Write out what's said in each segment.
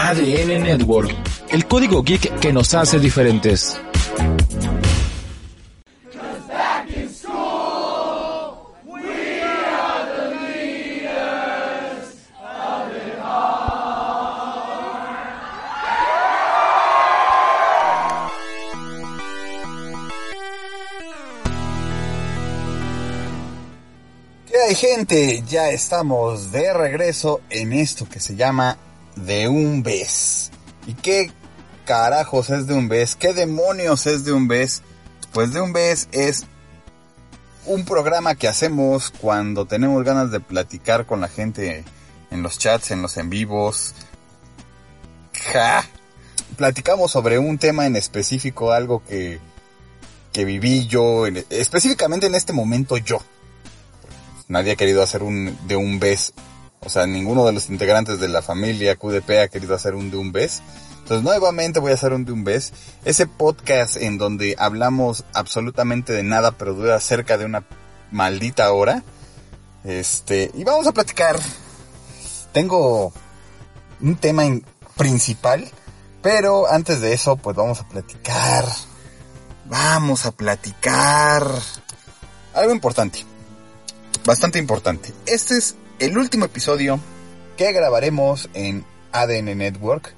ADN Network, el código geek que nos hace diferentes. ¿Qué hay gente? Ya estamos de regreso en esto que se llama De un Bes. ¿Y qué carajos es De un Bes? ¿Qué demonios es De un Bes? Pues De un Bes es un programa que hacemos cuando tenemos ganas de platicar con la gente en los chats, en los en vivos. Ja. Platicamos sobre un tema en específico, algo que, que viví yo, en- específicamente en este momento yo nadie ha querido hacer un de un bes. O sea, ninguno de los integrantes de la familia QDP ha querido hacer un de un bes. Entonces, nuevamente voy a hacer un de un bes. Ese podcast en donde hablamos absolutamente de nada, pero dura cerca de una maldita hora. Este, y vamos a platicar. Tengo un tema principal, pero antes de eso, pues vamos a platicar. Vamos a platicar. Algo importante bastante importante. Este es el último episodio que grabaremos en ADN Network.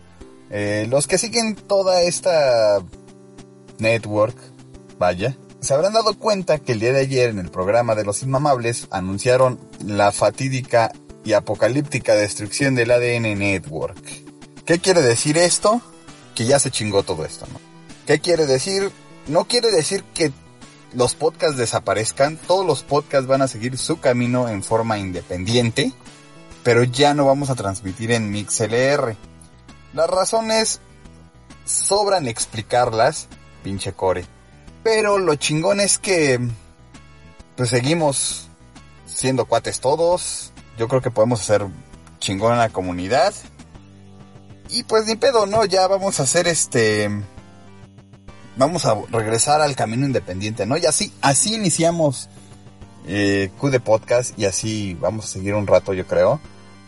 Eh, los que siguen toda esta network, vaya, se habrán dado cuenta que el día de ayer en el programa de los Inmamables anunciaron la fatídica y apocalíptica destrucción del ADN Network. ¿Qué quiere decir esto? Que ya se chingó todo esto, ¿no? ¿Qué quiere decir? No quiere decir que los podcasts desaparezcan, todos los podcasts van a seguir su camino en forma independiente, pero ya no vamos a transmitir en MixLR. Las razones sobran explicarlas, pinche core. Pero lo chingón es que pues seguimos siendo cuates todos. Yo creo que podemos hacer chingón a la comunidad. Y pues ni pedo, ¿no? Ya vamos a hacer este vamos a regresar al camino independiente, ¿no? Y así, así iniciamos eh, Q de Podcast y así vamos a seguir un rato, yo creo,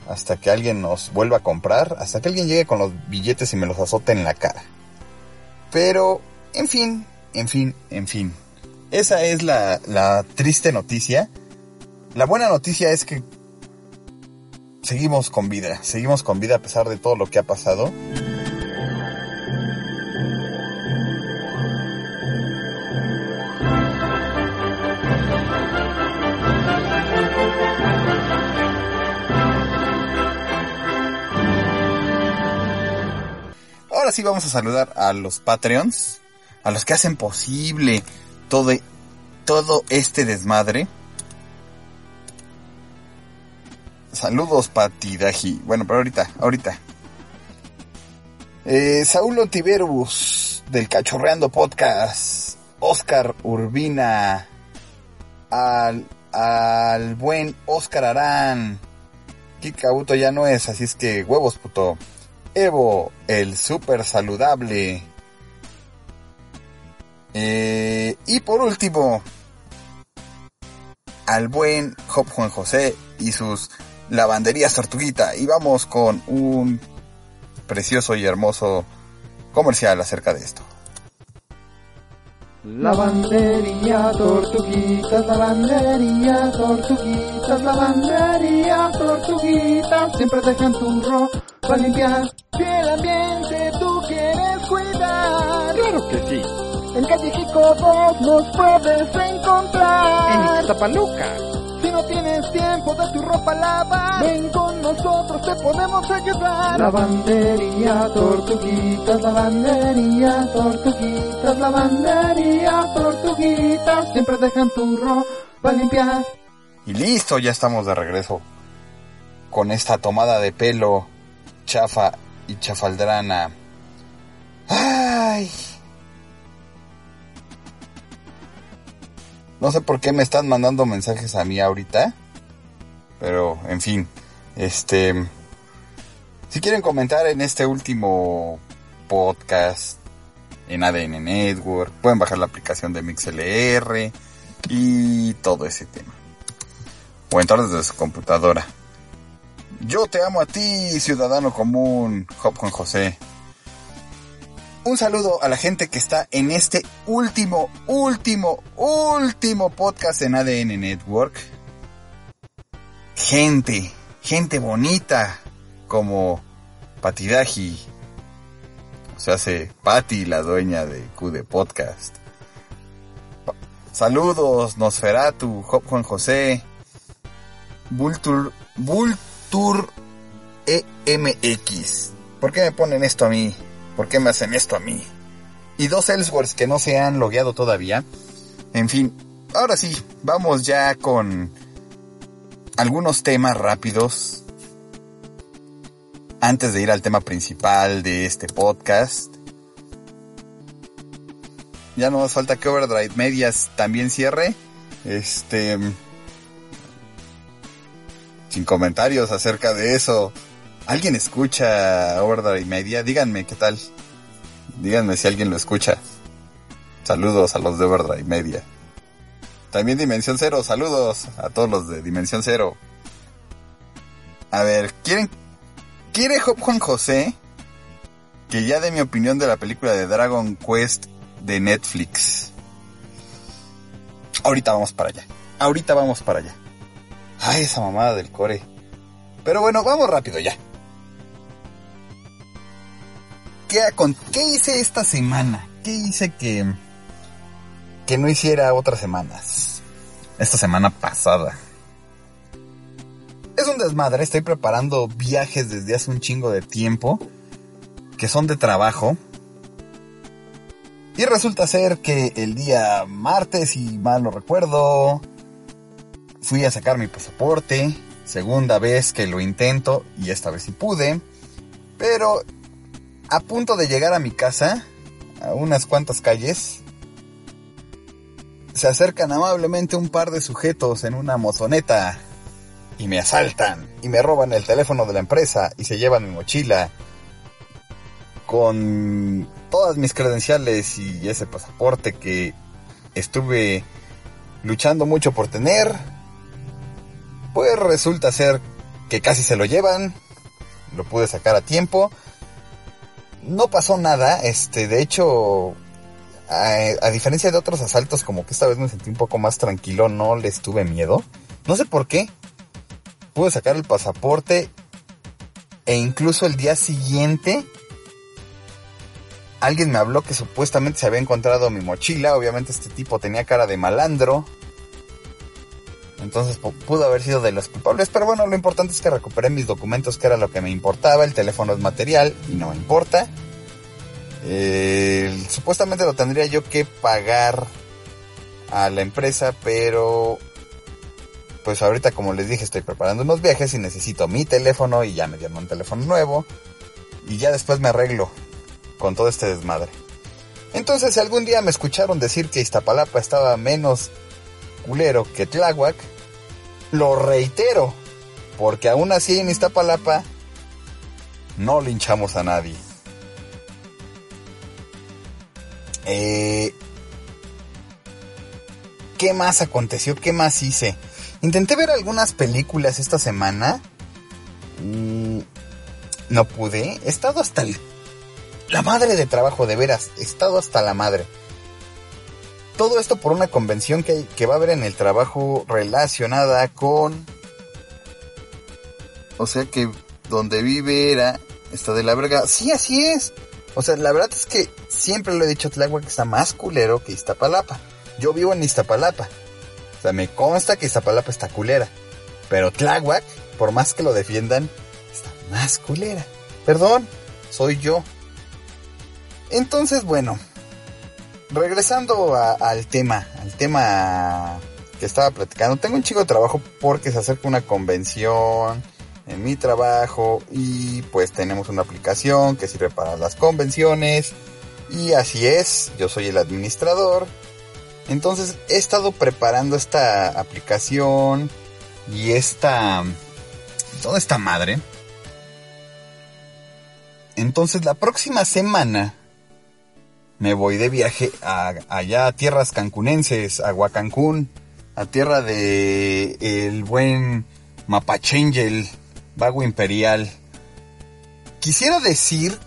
hasta que alguien nos vuelva a comprar, hasta que alguien llegue con los billetes y me los azote en la cara. Pero, en fin, en fin, en fin. Esa es la, la triste noticia. La buena noticia es que seguimos con vida, seguimos con vida a pesar de todo lo que ha pasado. Ahora sí vamos a saludar a los Patreons, a los que hacen posible todo, todo este desmadre. Saludos, Patidaji. Bueno, pero ahorita, ahorita. Eh, Saúl Ontiverus, del Cachorreando Podcast. Oscar Urbina. Al, al buen Oscar Arán. Kikauto ya no es, así es que huevos, puto. Evo, el super saludable. Eh, y por último, al buen Hop Juan José y sus lavanderías Tortuguita. Y vamos con un precioso y hermoso comercial acerca de esto. Lavandería, tortuguitas, lavandería, tortuguitas, lavandería, tortuguitas, siempre dejan tu ropa limpiar. Si el ambiente tú quieres cuidar, Claro que sí. en calle Jico 2 nos puedes encontrar. En Ixtapaluca. Si no tienes tiempo de tu ropa lavar, ven con nosotros, te podemos ayudar. Lavandería, tortuguitas, lavandería, tortuguitas, lavandería, tortuguitas, siempre dejan tu ropa limpiar. Y listo, ya estamos de regreso. Con esta tomada de pelo chafa y chafaldrana. Ay. No sé por qué me están mandando mensajes a mí ahorita. Pero, en fin. Este. Si quieren comentar en este último podcast en ADN Network, pueden bajar la aplicación de MixLR y todo ese tema. O entrar desde su computadora. Yo te amo a ti, ciudadano común, Hop Juan José. Un saludo a la gente que está en este último, último, último podcast en ADN Network. Gente, gente bonita como Patidaji. O sea, hace Patti, la dueña de QD Podcast. Saludos, Nosferatu, Juan José, Vultur, Vultur EMX. ¿Por qué me ponen esto a mí? ¿Por qué me hacen esto a mí? Y dos Ellsworths que no se han logueado todavía. En fin, ahora sí, vamos ya con algunos temas rápidos. Antes de ir al tema principal de este podcast. Ya no nos falta que Overdrive Medias también cierre. Este. Sin comentarios acerca de eso. ¿Alguien escucha Overdrive Media? Díganme qué tal. Díganme si alguien lo escucha. Saludos a los de Overdrive Media. También Dimensión Cero, saludos a todos los de Dimensión Cero. A ver, ¿quieren... ¿Quiere Juan José que ya dé mi opinión de la película de Dragon Quest de Netflix? Ahorita vamos para allá. Ahorita vamos para allá. Ay, esa mamada del core. Pero bueno, vamos rápido ya. ¿Qué, ¿Qué hice esta semana? ¿Qué hice que, que no hiciera otras semanas? Esta semana pasada. Es un desmadre, estoy preparando viajes desde hace un chingo de tiempo, que son de trabajo. Y resulta ser que el día martes, si mal no recuerdo, fui a sacar mi pasaporte. Segunda vez que lo intento y esta vez sí pude. Pero a punto de llegar a mi casa, a unas cuantas calles, se acercan amablemente un par de sujetos en una mozoneta y me asaltan y me roban el teléfono de la empresa y se llevan mi mochila con todas mis credenciales y ese pasaporte que estuve luchando mucho por tener. Pues resulta ser que casi se lo llevan. Lo pude sacar a tiempo. No pasó nada. Este, de hecho, a, diferencia de otros asaltos, como que esta vez me sentí un poco más tranquilo. No les tuve miedo. No sé por qué. Pude sacar el pasaporte. E incluso el día siguiente. Alguien me habló que supuestamente se había encontrado mi mochila. Obviamente este tipo tenía cara de malandro. Entonces pudo haber sido de los culpables, pero bueno, lo importante es que recuperé mis documentos, que era lo que me importaba. El teléfono es material y no me importa. Eh, supuestamente lo tendría yo que pagar a la empresa, pero pues ahorita como les dije estoy preparando unos viajes y necesito mi teléfono y ya me dieron un teléfono nuevo y ya después me arreglo con todo este desmadre. Entonces si algún día me escucharon decir que Iztapalapa estaba menos culero que Tláhuac, lo reitero, porque aún así en Iztapalapa no linchamos a nadie. Eh, ¿Qué más aconteció? ¿Qué más hice? Intenté ver algunas películas esta semana. No pude. He estado hasta el... la madre de trabajo, de veras. He estado hasta la madre. Todo esto por una convención que, que va a haber en el trabajo relacionada con... O sea que donde vive era... Está de la verga. Sí, así es. O sea, la verdad es que siempre lo he dicho, Tláhuac está más culero que Iztapalapa. Yo vivo en Iztapalapa. O sea, me consta que Iztapalapa está culera. Pero Tláhuac, por más que lo defiendan, está más culera. Perdón, soy yo. Entonces, bueno, regresando a, al tema, al tema que estaba platicando, tengo un chico de trabajo porque se acerca una convención en mi trabajo y pues tenemos una aplicación que sirve para las convenciones y así es, yo soy el administrador. Entonces he estado preparando esta aplicación y esta... toda esta madre. Entonces la próxima semana me voy de viaje a, allá a tierras cancunenses, a Huacancún, a tierra de el buen Mapachangel, Vago Imperial. Quisiera decir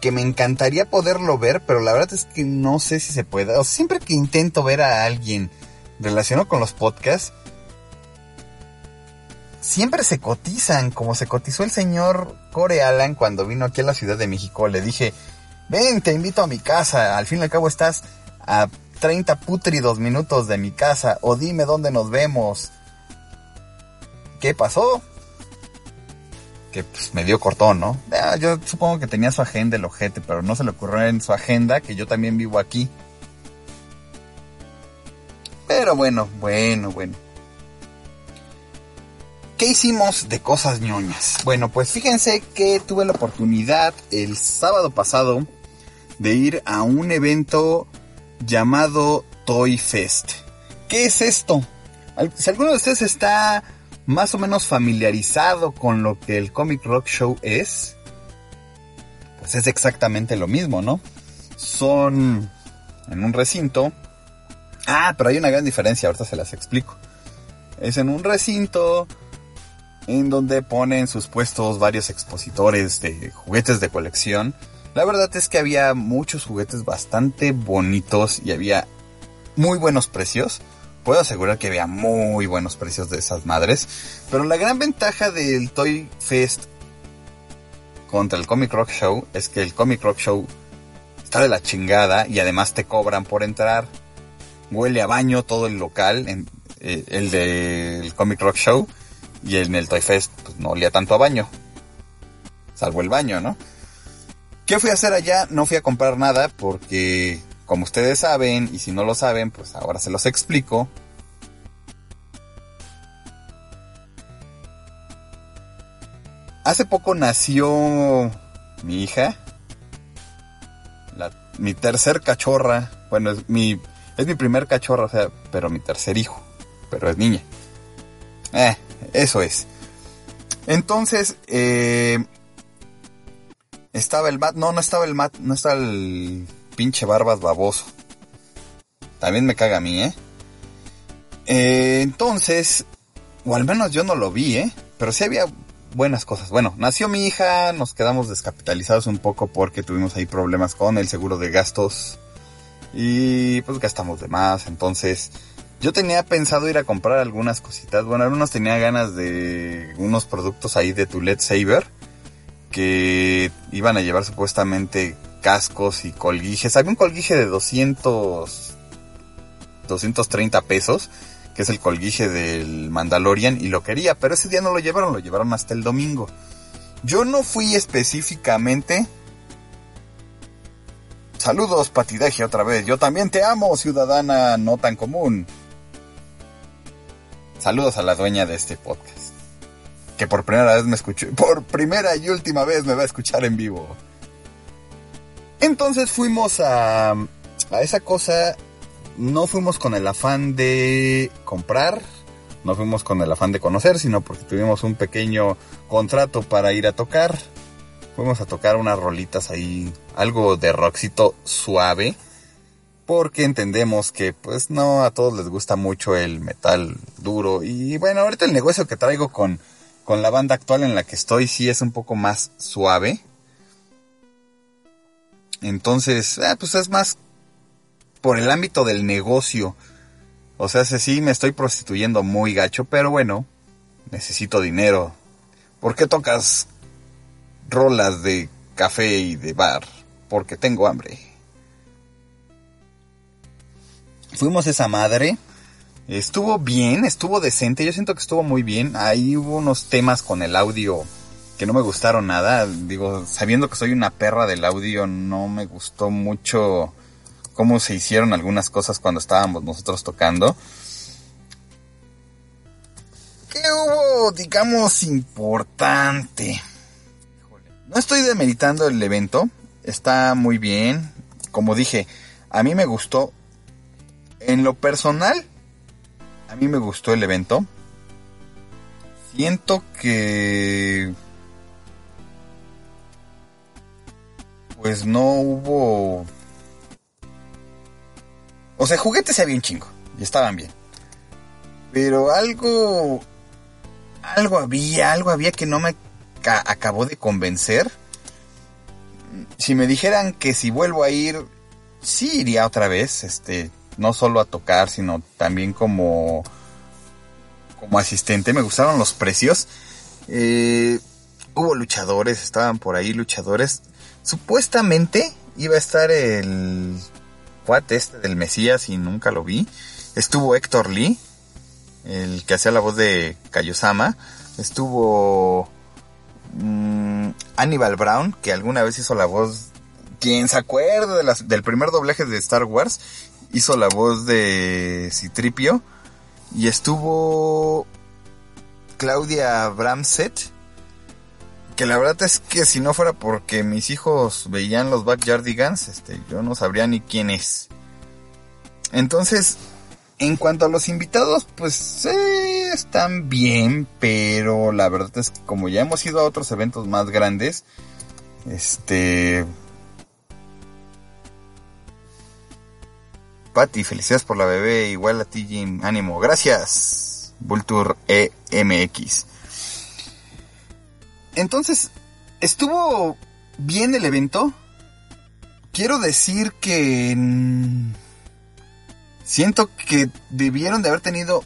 que me encantaría poderlo ver, pero la verdad es que no sé si se puede. O siempre que intento ver a alguien relacionado con los podcasts, siempre se cotizan, como se cotizó el señor Core Alan cuando vino aquí a la Ciudad de México. Le dije, ven, te invito a mi casa, al fin y al cabo estás a 30 putridos minutos de mi casa, o dime dónde nos vemos. ¿Qué pasó? que pues me dio cortón, ¿no? Ah, yo supongo que tenía su agenda el ojete, pero no se le ocurrió en su agenda que yo también vivo aquí. Pero bueno, bueno, bueno. ¿Qué hicimos de cosas ñoñas? Bueno, pues fíjense que tuve la oportunidad el sábado pasado de ir a un evento llamado Toy Fest. ¿Qué es esto? Si alguno de ustedes está más o menos familiarizado con lo que el Comic Rock Show es, pues es exactamente lo mismo, ¿no? Son en un recinto. Ah, pero hay una gran diferencia, ahorita se las explico. Es en un recinto en donde ponen sus puestos varios expositores de juguetes de colección. La verdad es que había muchos juguetes bastante bonitos y había muy buenos precios puedo asegurar que había muy buenos precios de esas madres. Pero la gran ventaja del Toy Fest contra el Comic Rock Show es que el Comic Rock Show está de la chingada y además te cobran por entrar. Huele a baño todo el local, en, eh, el del Comic Rock Show. Y en el Toy Fest pues, no olía tanto a baño. Salvo el baño, ¿no? ¿Qué fui a hacer allá? No fui a comprar nada porque como ustedes saben, y si no lo saben, pues ahora se los explico. Hace poco nació mi hija, mi tercer cachorra, bueno, es mi, es mi primer cachorra, o sea, pero mi tercer hijo, pero es niña. Eh, eso es. Entonces, eh, estaba el mat, no, no estaba el mat, no estaba el pinche barbas baboso. También me caga a mí, ¿eh? ¿eh? Entonces, o al menos yo no lo vi, ¿eh? Pero sí había buenas cosas. Bueno, nació mi hija, nos quedamos descapitalizados un poco porque tuvimos ahí problemas con el seguro de gastos y pues gastamos de más. Entonces, yo tenía pensado ir a comprar algunas cositas. Bueno, algunos tenía ganas de unos productos ahí de Tulet Saber que iban a llevar supuestamente cascos y colguijes. Había un colguije de 200, 230 pesos, que es el colguije del Mandalorian, y lo quería, pero ese día no lo llevaron, lo llevaron hasta el domingo. Yo no fui específicamente... Saludos, Patideje, otra vez. Yo también te amo, ciudadana no tan común. Saludos a la dueña de este podcast. Que por primera vez me escuchó. Por primera y última vez me va a escuchar en vivo. Entonces fuimos a, a esa cosa, no fuimos con el afán de comprar, no fuimos con el afán de conocer, sino porque tuvimos un pequeño contrato para ir a tocar. Fuimos a tocar unas rolitas ahí, algo de rockcito suave, porque entendemos que pues no a todos les gusta mucho el metal duro. Y bueno, ahorita el negocio que traigo con, con la banda actual en la que estoy sí es un poco más suave. Entonces, eh, pues es más por el ámbito del negocio. O sea, sí me estoy prostituyendo muy gacho, pero bueno, necesito dinero. ¿Por qué tocas rolas de café y de bar? Porque tengo hambre. Fuimos esa madre. Estuvo bien, estuvo decente. Yo siento que estuvo muy bien. Ahí hubo unos temas con el audio que no me gustaron nada. Digo, sabiendo que soy una perra del audio, no me gustó mucho cómo se hicieron algunas cosas cuando estábamos nosotros tocando. ¿Qué hubo, digamos, importante? No estoy demeritando el evento, está muy bien. Como dije, a mí me gustó. En lo personal, a mí me gustó el evento. Siento que pues no hubo... O sea, juguetes había un chingo y estaban bien. Pero algo... algo había, algo había que no me acabó de convencer. Si me dijeran que si vuelvo a ir, sí iría otra vez, este, no solo a tocar, sino también como, como asistente. Me gustaron los precios. Eh, hubo luchadores, estaban por ahí luchadores. Supuestamente iba a estar el cuate este del Mesías y nunca lo vi. Estuvo Héctor Lee, el que hacía la voz de Kayosama. Estuvo mm, Aníbal Brown, que alguna vez hizo la voz. Quien se acuerda de del primer doblaje de Star Wars, hizo la voz de Citripio. Y estuvo Claudia Bramset, que la verdad es que si no fuera porque mis hijos veían los Backyardigans, este, yo no sabría ni quién es. Entonces, en cuanto a los invitados, pues están bien, pero la verdad es que como ya hemos ido a otros eventos más grandes, este... Patti, felicidades por la bebé, igual a ti Jim, ánimo, gracias, Vulture EMX. Entonces, estuvo bien el evento. Quiero decir que siento que debieron de haber tenido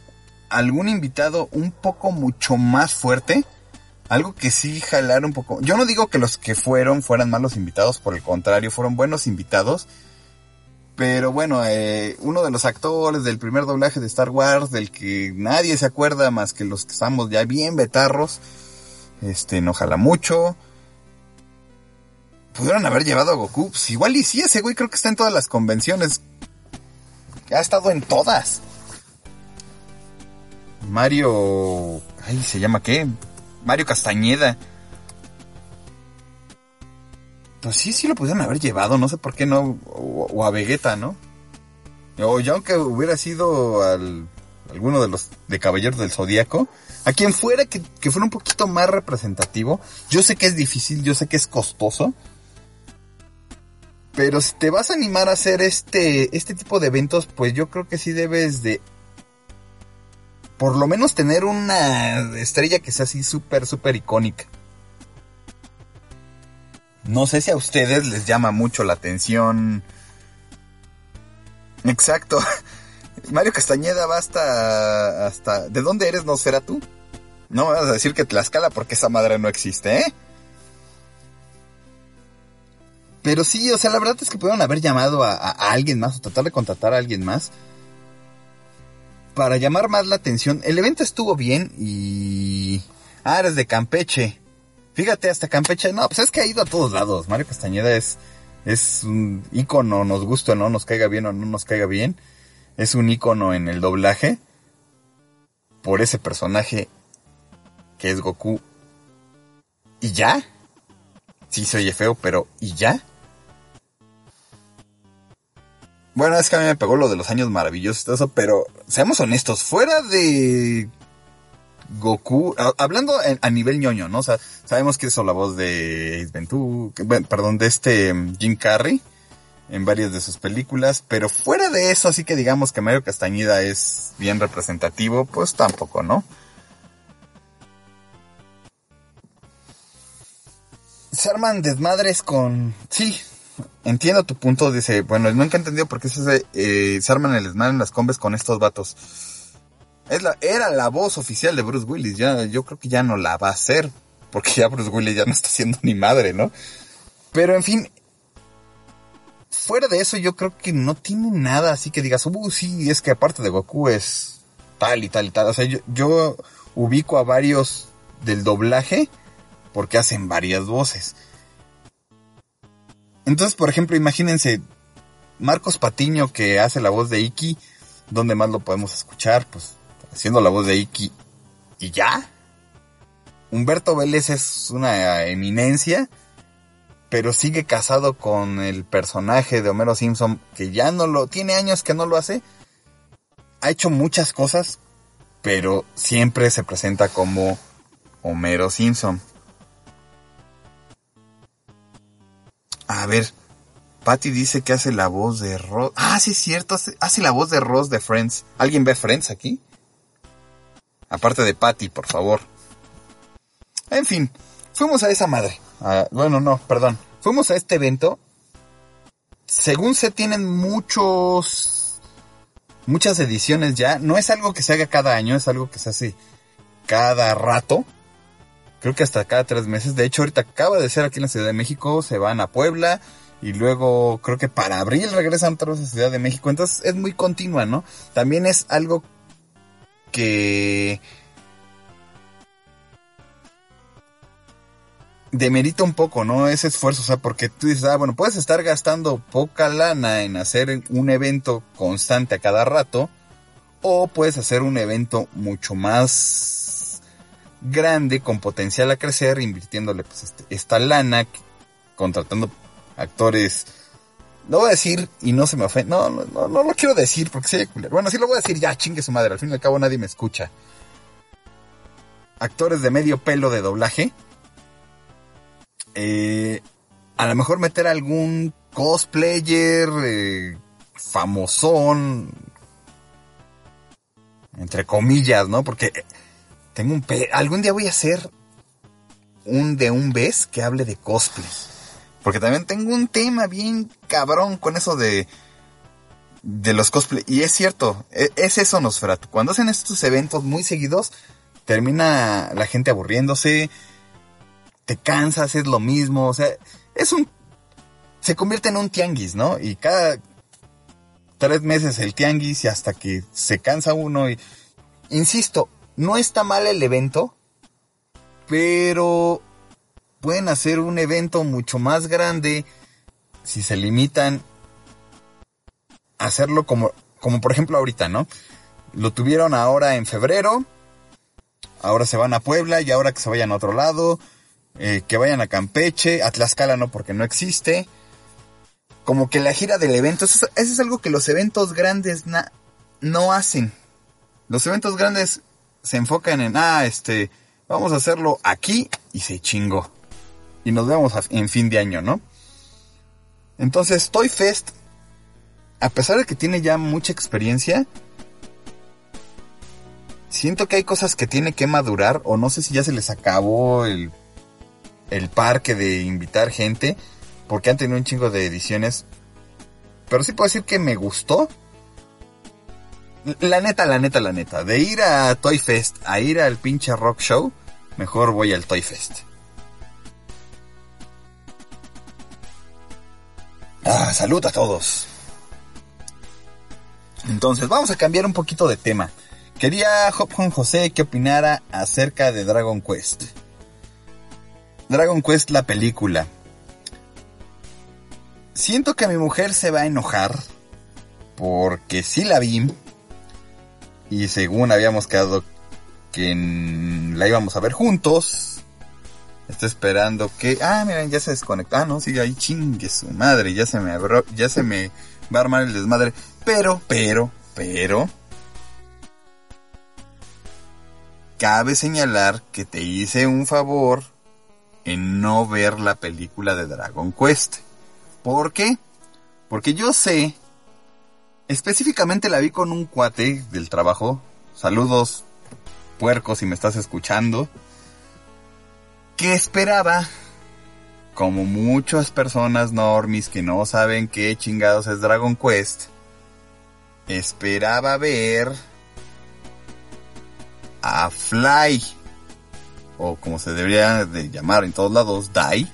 algún invitado un poco mucho más fuerte. Algo que sí jalar un poco. Yo no digo que los que fueron fueran malos invitados, por el contrario, fueron buenos invitados. Pero bueno, eh, uno de los actores del primer doblaje de Star Wars, del que nadie se acuerda más que los que estamos ya bien betarros, este, no jala mucho. Pudieron haber llevado a Goku. Pues igual y sí, ese güey creo que está en todas las convenciones. Ha estado en todas. Mario... Ay, ¿se llama qué? Mario Castañeda. Pues sí, sí lo pudieron haber llevado, no sé por qué no. O, a Vegeta, ¿no? O ya aunque hubiera sido al alguno de los de Caballeros del Zodíaco, a quien fuera que, fuera un poquito más representativo. Yo sé que es difícil, yo sé que es costoso. Pero si te vas a animar a hacer este, este tipo de eventos, pues yo creo que sí debes de por lo menos tener una estrella que sea así súper, súper icónica. No sé si a ustedes les llama mucho la atención. Exacto. Mario Castañeda va hasta, hasta... ¿De dónde eres, no será tú? No me vas a decir que Tlaxcala porque esa madre no existe, ¿eh? Pero sí, o sea, la verdad es que pudieron haber llamado a, alguien más o tratar de contratar a alguien más para llamar más la atención. El evento estuvo bien y... Ah, eres de Campeche. Fíjate, hasta Campeche. No, pues es que ha ido a todos lados. Mario Castañeda es, es un ícono, nos gusta o no, nos caiga bien o no nos caiga bien es un icono en el doblaje por ese personaje que es Goku. ¿Y ya? Sí se oye feo, pero ¿y ya? Bueno, es que a mí me pegó lo de los años maravillosos pero seamos honestos, fuera de Goku, hablando a nivel ñoño, ¿no? O sea, sabemos que es la voz de Ace Ventura, perdón, de este Jim Carrey en varias de sus películas, pero fuera de eso, así que digamos que Mario Castañeda es bien representativo, pues tampoco, ¿no? Se arman desmadres con... Sí, entiendo tu punto, dice, bueno, nunca he entendido por qué se, eh, se arman el desmadre en las combes con estos vatos. Es la, era la voz oficial de Bruce Willis, ya, yo creo que ya no la va a hacer, porque ya Bruce Willis ya no está siendo ni madre, ¿no? Pero en fin, fuera de eso, yo creo que no tiene nada así que digas, uh, sí, es que aparte de Goku es tal y tal y tal. O sea, yo, ubico a varios del doblaje porque hacen varias voces. Entonces, por ejemplo, imagínense, Marcos Patiño que hace la voz de Iki, ¿dónde más lo podemos escuchar? Pues haciendo la voz de Iki y ya. Humberto Vélez es una eminencia pero sigue casado con el personaje de Homero Simpson, que ya no lo, tiene años que no lo hace. Ha hecho muchas cosas, pero siempre se presenta como Homero Simpson. A ver, Patty dice que hace la voz de Ross. Ah, sí es cierto, hace, hace, la voz de Ross de Friends. ¿Alguien ve Friends aquí? Aparte de Patty, por favor. En fin, fuimos a esa madre. Bueno, no, perdón. Fuimos a este evento. Según se tienen muchos... Muchas ediciones ya. No es algo que se haga cada año, es algo que se hace cada rato. Creo que hasta cada tres meses. De hecho, ahorita acaba de ser aquí en la Ciudad de México. Se van a Puebla. Y luego creo que para abril regresan otra vez a Ciudad de México. Entonces es muy continua, ¿no? También es algo que demerita un poco, ¿no? Ese esfuerzo, o sea, porque tú dices, ah, bueno, puedes estar gastando poca lana en hacer un evento constante a cada rato, o puedes hacer un evento mucho más grande, con potencial a crecer, invirtiéndole pues este, esta lana, contratando actores, no voy a decir, y no se me ofende, no, no, no, no lo quiero decir porque se culero. Bueno, sí lo voy a decir, ya, chingue su madre, al fin y al cabo nadie me escucha. Actores de medio pelo de doblaje, eh, a lo mejor meter algún cosplayer eh, famosón, entre comillas, ¿no? Porque tengo un... Algún día voy a hacer un de un vez que hable de cosplay. Porque también tengo un tema bien cabrón con eso de... De los cosplay. Y es cierto, es, es eso, Nosferatu. Cuando hacen estos eventos muy seguidos, termina la gente aburriéndose, te cansas, es lo mismo, o sea, es un... Se convierte en un tianguis, ¿no? Y cada tres meses el tianguis y hasta que se cansa uno. Insisto, no está mal el evento, pero pueden hacer un evento mucho más grande si se limitan a hacerlo como, como por ejemplo ahorita, ¿no? Lo tuvieron ahora en febrero, ahora se van a Puebla y ahora que se vayan a otro lado, eh, que vayan a Campeche, a Tlaxcala no porque no existe. Como que la gira del evento, eso, es algo que los eventos grandes no hacen. Los eventos grandes se enfocan en, ah, este, vamos a hacerlo aquí y se chingó. Y nos vemos en fin de año, ¿no? Entonces, Toy Fest, a pesar de que tiene ya mucha experiencia, siento que hay cosas que tiene que madurar, o no sé si ya se les acabó el el parque de invitar gente, porque han tenido un chingo de ediciones. Pero sí puedo decir que me gustó. La neta, la neta, la neta. De ir a Toy Fest a ir al pinche rock show, mejor voy al Toy Fest. Ah, salud a todos. Entonces, vamos a cambiar un poquito de tema. Quería Hop Juan José que opinara acerca de Dragon Quest. Dragon Quest la película. Siento que mi mujer se va a enojar porque sí la vi y según habíamos quedado que la íbamos a ver juntos. Estoy esperando que... Ah, miren, ya se desconectó. Ah, no, sigue ahí, chingue su madre. Ya se me ya se me va a armar el desmadre. Pero, pero, pero... Cabe señalar que te hice un favor en no ver la película de Dragon Quest. ¿Por qué? Porque yo sé, específicamente la vi con un cuate del trabajo. Saludos, puerco, si me estás escuchando. Que esperaba, como muchas personas normis que no saben qué chingados es Dragon Quest, esperaba ver a Fly o como se debería de llamar en todos lados, DAI.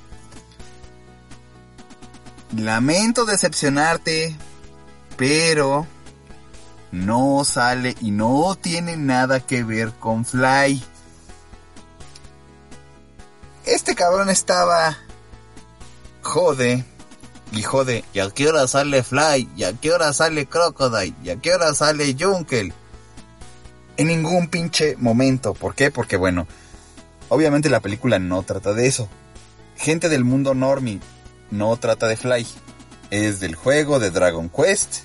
Lamento decepcionarte, pero no sale y no tiene nada que ver con Fly. Este cabrón estaba jode y jode. ¿Y a qué hora sale Fly? ¿Y a qué hora sale Crocodile? ¿Y a qué hora sale Junkel? En ningún pinche momento. ¿Por qué? Porque bueno, Obviamente la película no trata de eso. Gente del mundo normie no trata de Fly. Es del juego de Dragon Quest.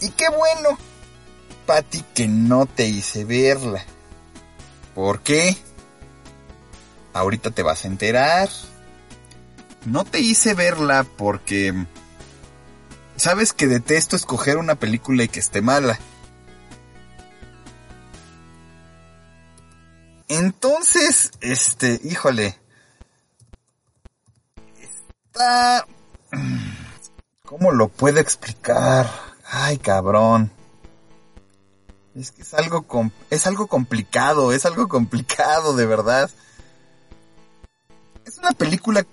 Y qué bueno, Patty, que no te hice verla. ¿Por qué? Ahorita te vas a enterar. No te hice verla porque... Sabes que detesto escoger una película y que esté mala. Entonces, este, híjole. Está... ¿Cómo lo puedo explicar? Ay, cabrón. Es que es algo, es algo complicado, es algo complicado, de verdad. Es una película que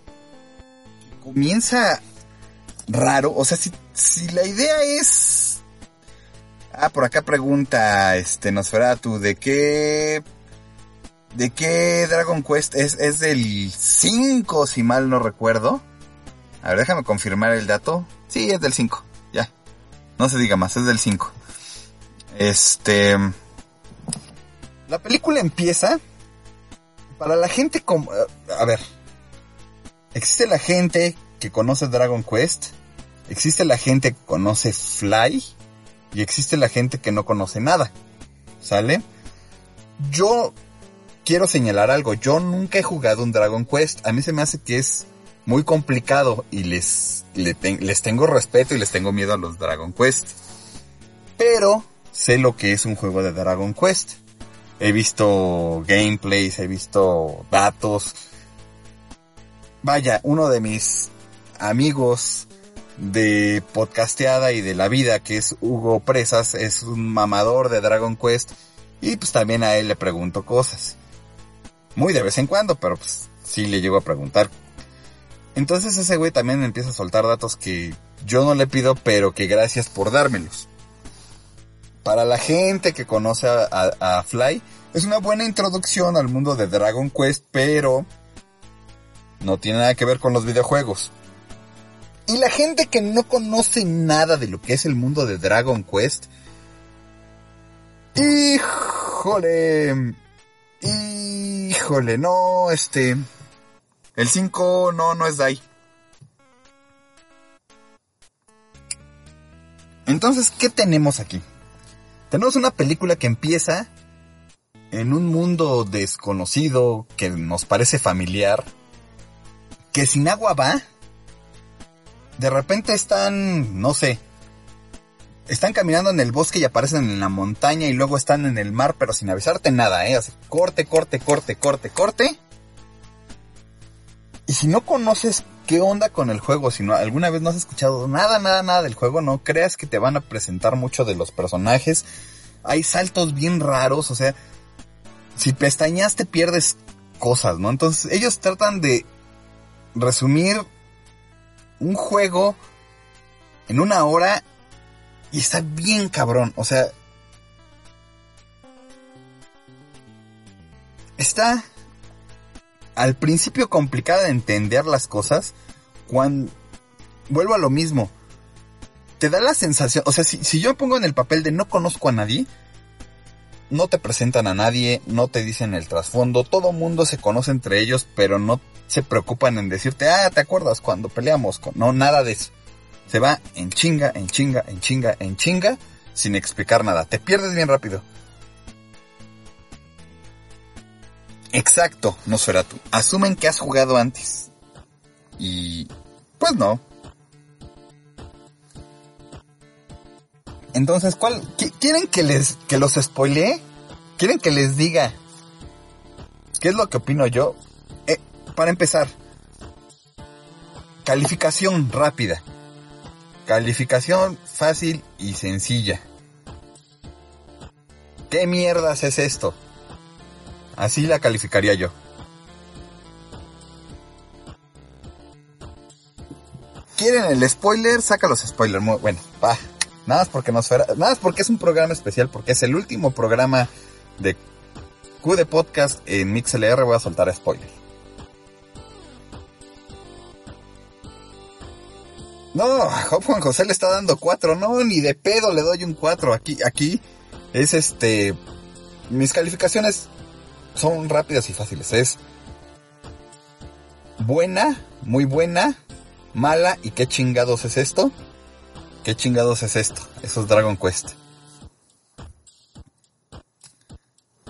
comienza raro, o sea, si, la idea es... Ah, por acá pregunta, este, Nosferatu, ¿de qué ¿De qué Dragon Quest? Es, es del 5, si mal no recuerdo. A ver, déjame confirmar el dato. Sí, es del 5. Ya. No se diga más, es del 5. Este... La película empieza... Para la gente como... A ver. Existe la gente que conoce Dragon Quest. Existe la gente que conoce Fly. Y existe la gente que no conoce nada. ¿Sale? Yo quiero señalar algo. Yo nunca he jugado un Dragon Quest. A mí se me hace que es muy complicado y les, tengo respeto y les tengo miedo a los Dragon Quest. Pero sé lo que es un juego de Dragon Quest. He visto gameplays, he visto datos. Vaya, uno de mis amigos de podcasteada y de la vida, que es Hugo Presas, es un mamador de Dragon Quest. Y pues también a él le pregunto cosas. Muy de vez en cuando, pero pues sí le llego a preguntar. Entonces ese güey también empieza a soltar datos que yo no le pido, pero que gracias por dármelos. Para la gente que conoce a, Fly, es una buena introducción al mundo de Dragon Quest, pero no tiene nada que ver con los videojuegos. Y la gente que no conoce nada de lo que es el mundo de Dragon Quest, híjole, Híjole, no, este... El 5 no, no es Dai. Entonces, ¿qué tenemos aquí? Tenemos una película que empieza en un mundo desconocido que nos parece familiar, que sin agua va, de repente están, no sé, están caminando en el bosque y aparecen en la montaña y luego están en el mar, pero sin avisarte nada, ¿eh? corte, corte, corte, corte, corte. Y si no conoces qué onda con el juego, si alguna vez no has escuchado nada, nada, nada del juego, no creas que te van a presentar mucho de los personajes. Hay saltos bien raros, o sea, si pestañas te pierdes cosas, ¿no? Entonces ellos tratan de resumir un juego en una hora y está bien cabrón, o sea... Está al principio complicada de entender las cosas cuando... Vuelvo a lo mismo. Te da la sensación, o sea, si, si yo me pongo en el papel de no conozco a nadie, no te presentan a nadie, no te dicen el trasfondo, todo mundo se conoce entre ellos, pero no se preocupan en decirte, ah, ¿te acuerdas cuando peleamos? Con... No, nada de eso se va en chinga, en chinga, en chinga, en chinga, sin explicar nada. Te pierdes bien rápido. Exacto, no será tú. Asumen que has jugado antes. Y... Pues no. Entonces, ¿cuál? ¿Quieren que les, que los spoilee? ¿Quieren que les diga? ¿Qué es lo que opino yo? Eh, para empezar, calificación rápida. Calificación fácil y sencilla. ¿Qué mierdas es esto? Así la calificaría yo. ¿Quieren el spoiler? Saca los spoilers. bueno, va. Nada más porque nos Nada más porque es un programa especial, porque es el último programa de Q de podcast en MixLR. Voy a soltar spoiler. No, Juan José le está dando cuatro. No, ni de pedo le doy un cuatro. Aquí, aquí es este. Mis calificaciones son rápidas y fáciles. Es buena, muy buena, mala y qué chingados es esto. ¿Qué chingados es esto? Eso es Dragon Quest.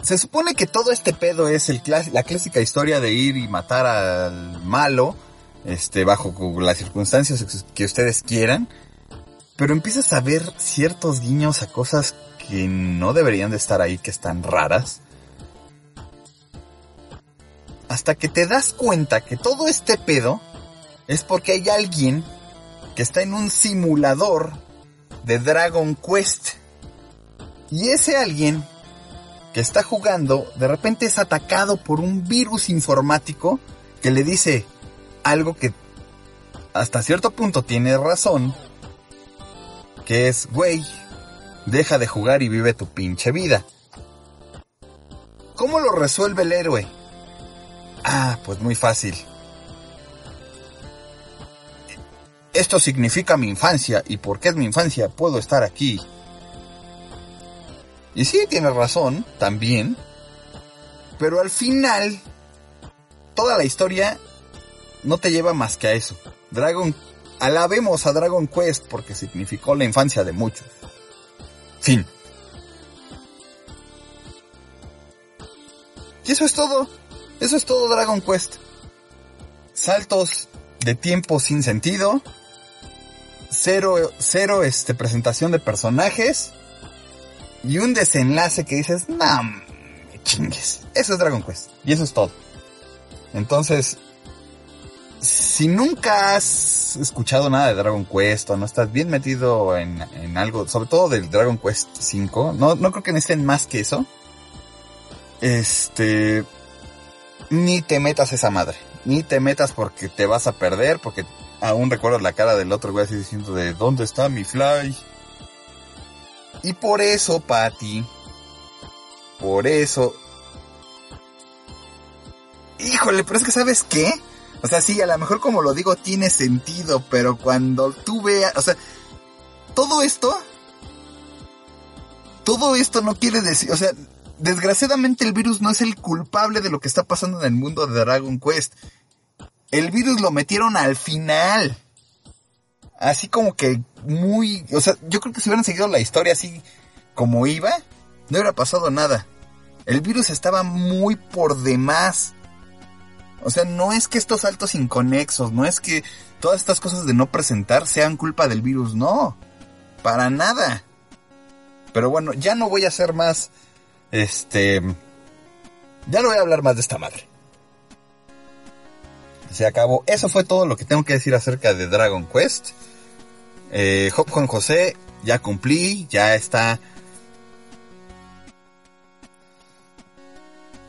Se supone que todo este pedo es la clásica historia de ir y matar al malo este, bajo las circunstancias que ustedes quieran, pero empiezas a ver ciertos guiños a cosas que no deberían de estar ahí, que están raras. hasta que te das cuenta que todo este pedo es porque hay alguien que está en un simulador de Dragon Quest. Y ese alguien que está jugando de repente es atacado por un virus informático que le dice algo que hasta cierto punto tiene razón, que es, güey, deja de jugar y vive tu pinche vida. ¿Cómo lo resuelve el héroe? Ah, pues muy fácil. Esto significa mi infancia y porque es mi infancia puedo estar aquí. Y sí, tiene razón, también. Pero al final, toda la historia no te lleva más que a eso. Dragon, alabemos a Dragon Quest porque significó la infancia de muchos. Fin. Y eso es todo. Eso es todo Dragon Quest. Saltos de tiempo sin sentido. Cero, cero este, presentación de personajes. Y un desenlace que dices, nah, chingues. Eso es Dragon Quest. Y eso es todo. Entonces, si nunca has escuchado nada de Dragon Quest o no estás bien metido en, en algo, sobre todo del Dragon Quest 5, no, no creo que necesiten más que eso. Este, ni te metas esa madre. Ni te metas porque te vas a perder, porque aún recuerdo la cara del otro güey así diciendo de ¿dónde está mi fly? Y por eso, Patty, por eso... Híjole, pero es que ¿sabes qué? O sea, sí, a lo mejor como lo digo tiene sentido, pero cuando tú veas, o sea, todo esto, todo esto no quiere decir, o sea, desgraciadamente el virus no es el culpable de lo que está pasando en el mundo de Dragon Quest. El virus lo metieron al final. Así como que muy, o sea, yo creo que si hubieran seguido la historia así como iba, no hubiera pasado nada. El virus estaba muy por demás. O sea, no es que estos saltos inconexos, no es que todas estas cosas de no presentar sean culpa del virus, no. Para nada. Pero bueno, ya no voy a hacer más, este... Ya no voy a hablar más de esta madre. Se acabó. Eso fue todo lo que tengo que decir acerca de Dragon Quest. Eh, Hop Juan José, ya cumplí, ya está.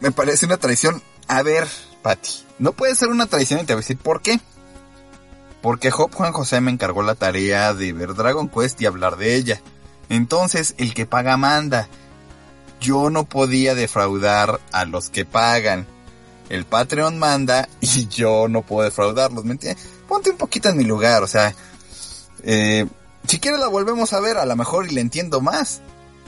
Me parece una traición. A ver, Patty, no puede ser una traición y te voy a decir por qué. Porque Hop Juan José me encargó la tarea de ver Dragon Quest y hablar de ella. Entonces, el que paga manda. Yo no podía defraudar a los que pagan. El Patreon manda y yo no puedo defraudarlos. ¿Me entiendes? Ponte un poquito en mi lugar, o sea. Eh, si quieres la volvemos a ver, a lo mejor y le entiendo más.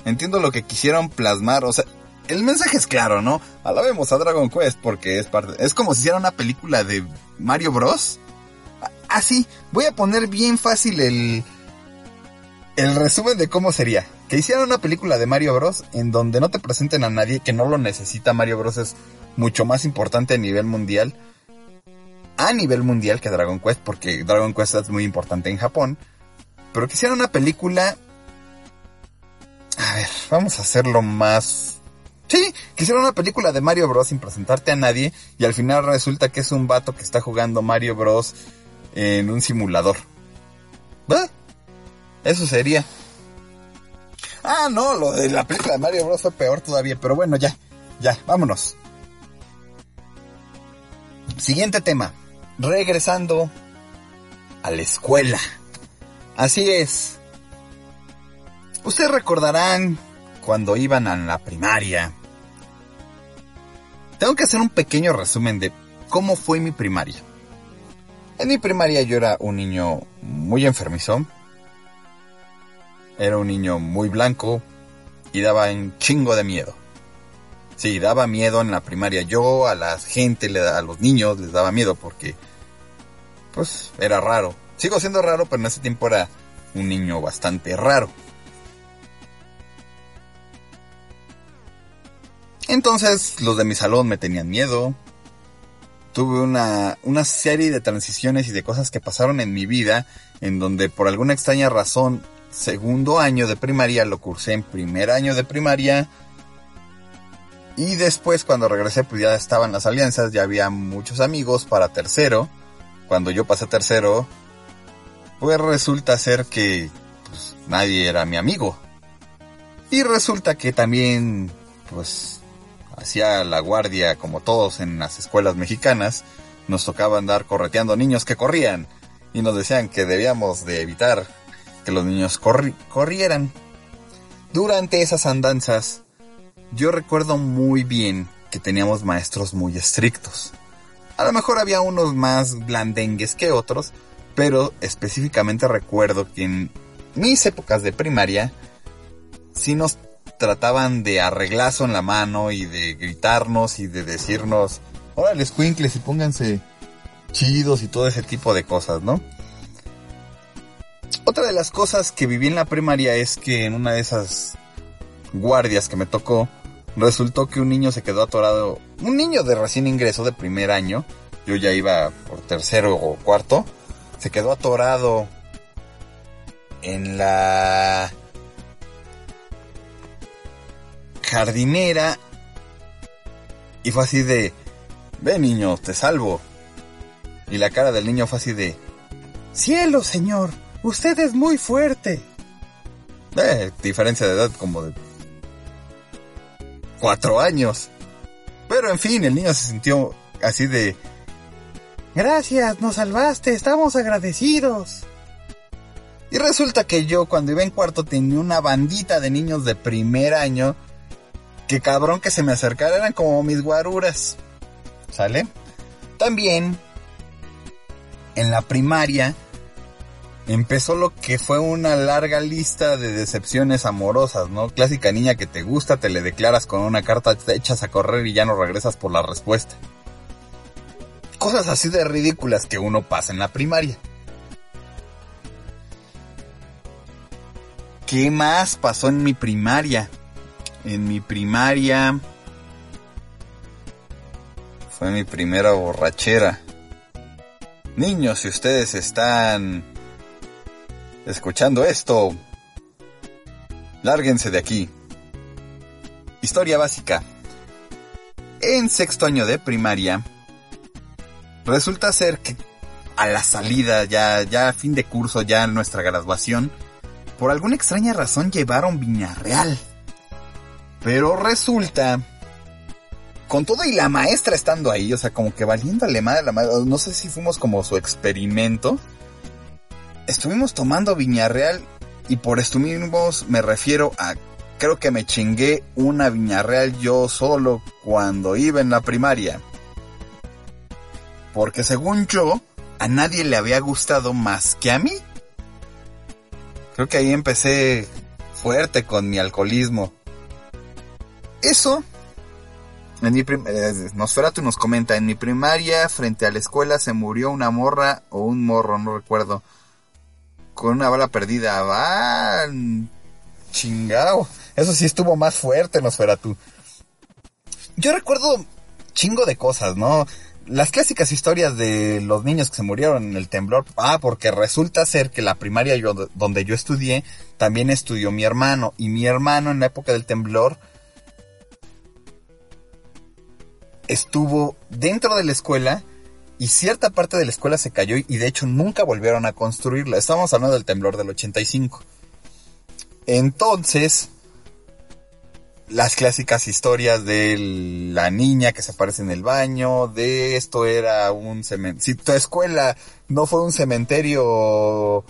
Entiendo lo que quisieron plasmar, o sea, el mensaje es claro, ¿no? Alabemos a Dragon Quest porque es parte, es como si hiciera una película de Mario Bros. Así, voy a poner bien fácil el, el resumen de cómo sería. Que hicieran una película de Mario Bros. en donde no te presenten a nadie que no lo necesita. Mario Bros. es mucho más importante a nivel mundial. A nivel mundial que Dragon Quest, porque Dragon Quest es muy importante en Japón. Pero que hicieran una película... A ver, vamos a hacerlo más... Sí, que hicieran una película de Mario Bros. sin presentarte a nadie. Y al final resulta que es un vato que está jugando Mario Bros. en un simulador. Eso sería. Ah, no, lo de la película de Mario Bros fue peor todavía, pero bueno, ya, ya, vámonos. Siguiente tema. Regresando a la escuela. Así es. Ustedes recordarán cuando iban a la primaria. Tengo que hacer un pequeño resumen de cómo fue mi primaria. En mi primaria yo era un niño muy enfermizo, era un niño muy blanco y daba un chingo de miedo. Sí, daba miedo en la primaria. Yo a la gente, a los niños les daba miedo porque, pues, era raro. Sigo siendo raro, pero en ese tiempo era un niño bastante raro. Entonces, los de mi salón me tenían miedo. Tuve una, una serie de transiciones y de cosas que pasaron en mi vida en donde por alguna extraña razón segundo año de primaria, lo cursé en primer año de primaria. Y después cuando regresé pues ya estaban las alianzas, ya había muchos amigos para tercero. Cuando yo pasé tercero, pues resulta ser que pues, nadie era mi amigo. Y resulta que también pues hacía la guardia como todos en las escuelas mexicanas. Nos tocaba andar correteando niños que corrían y nos decían que debíamos de evitar que los niños corrieran. Durante esas andanzas, yo recuerdo muy bien que teníamos maestros muy estrictos. A lo mejor había unos más blandengues que otros, pero específicamente recuerdo que en mis épocas de primaria, sí nos trataban de arreglazo en la mano y de gritarnos y de decirnos, órale, squinkles y pónganse chidos y todo ese tipo de cosas, ¿no? Otra de las cosas que viví en la primaria es que en una de esas guardias que me tocó, resultó que un niño se quedó atorado, un niño de recién ingreso de primer año, yo ya iba por tercero o cuarto, se quedó atorado en la jardinera y fue así de, ve niño, te salvo. Y la cara del niño fue así de, cielo señor, usted es muy fuerte. Eh, diferencia de edad como de cuatro años. Pero en fin, el niño se sintió así de... Gracias, nos salvaste, estamos agradecidos. Y resulta que yo cuando iba en cuarto tenía una bandita de niños de primer año que cabrón que se me acercara eran como mis guaruras. ¿Sale? También en la primaria empezó lo que fue una larga lista de decepciones amorosas, ¿no? Clásica niña que te gusta, te le declaras con una carta, te echas a correr y ya no regresas por la respuesta. Cosas así de ridículas que uno pasa en la primaria. ¿Qué más pasó en mi primaria? En mi primaria fue mi primera borrachera. Niños, si ustedes están escuchando esto, lárguense de aquí. Historia básica. En sexto año de primaria, resulta ser que a la salida, ya, ya a fin de curso, ya en nuestra graduación, por alguna extraña razón llevaron Viña Real. Pero resulta, con todo y la maestra estando ahí, o sea, como que valiéndole madre la madre, no sé si fuimos como su experimento, estuvimos tomando Viñarreal y por estuvimos me refiero a creo que me chingué una Viñarreal yo solo cuando iba en la primaria. Porque según yo, a nadie le había gustado más que a mí. Creo que ahí empecé fuerte con mi alcoholismo. Eso, en mi eh, Nosferatu nos comenta, en mi primaria, frente a la escuela, se murió una morra o un morro, no recuerdo con una bala perdida. ¡Van! Chingado. Eso sí estuvo más fuerte, tú. Yo recuerdo chingo de cosas, ¿no? Las clásicas historias de los niños que se murieron en el temblor. Ah, porque resulta ser que la primaria donde yo estudié, también estudió mi hermano. Y mi hermano en la época del temblor estuvo dentro de la escuela y cierta parte de la escuela se cayó y de hecho nunca volvieron a construirla. Estamos hablando del temblor del 85. Entonces, las clásicas historias de la niña que se aparece en el baño, de esto era un cementerio. Si tu escuela no fue un cementerio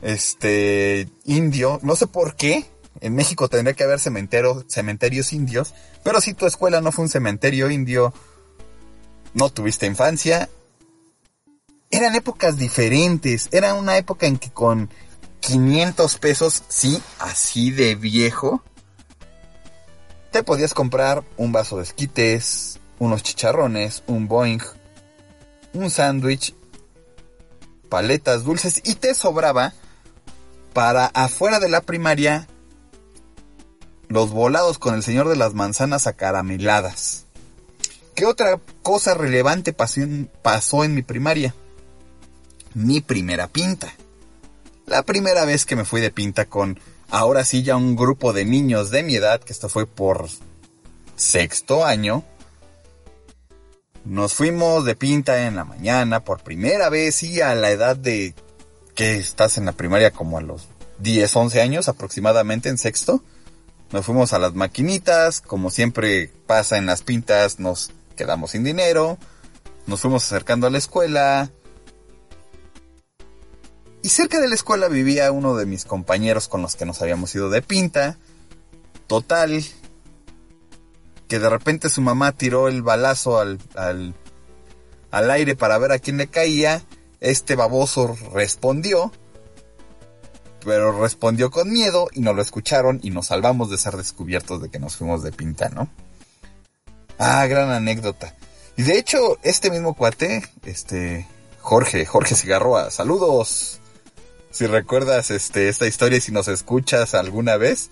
este indio, no sé por qué, en México tendría que haber cementerio, cementerios indios, pero si tu escuela no fue un cementerio indio, no tuviste infancia. Eran épocas diferentes. Era una época en que con 500 pesos, sí, así de viejo, te podías comprar un vaso de esquites, unos chicharrones, un Boeing, un sándwich, paletas dulces y te sobraba para afuera de la primaria los volados con el señor de las manzanas acarameladas. ¿Qué otra cosa relevante pasó en, pasó en mi primaria? Mi primera pinta. La primera vez que me fui de pinta con, ahora sí, ya un grupo de niños de mi edad, que esto fue por sexto año, nos fuimos de pinta en la mañana por primera vez y a la edad de que estás en la primaria como a los 10, 11 años aproximadamente en sexto. Nos fuimos a las maquinitas, como siempre pasa en las pintas, nos quedamos sin dinero, nos fuimos acercando a la escuela. Y cerca de la escuela vivía uno de mis compañeros con los que nos habíamos ido de pinta. Total, que de repente su mamá tiró el balazo al, al, al aire para ver a quién le caía. Este baboso respondió, pero respondió con miedo y no lo escucharon y nos salvamos de ser descubiertos de que nos fuimos de pinta, ¿no? Ah, gran anécdota. Y de hecho, este mismo cuate, este, Jorge, Jorge Cigarroa, saludos. Si recuerdas este, esta historia y si nos escuchas alguna vez.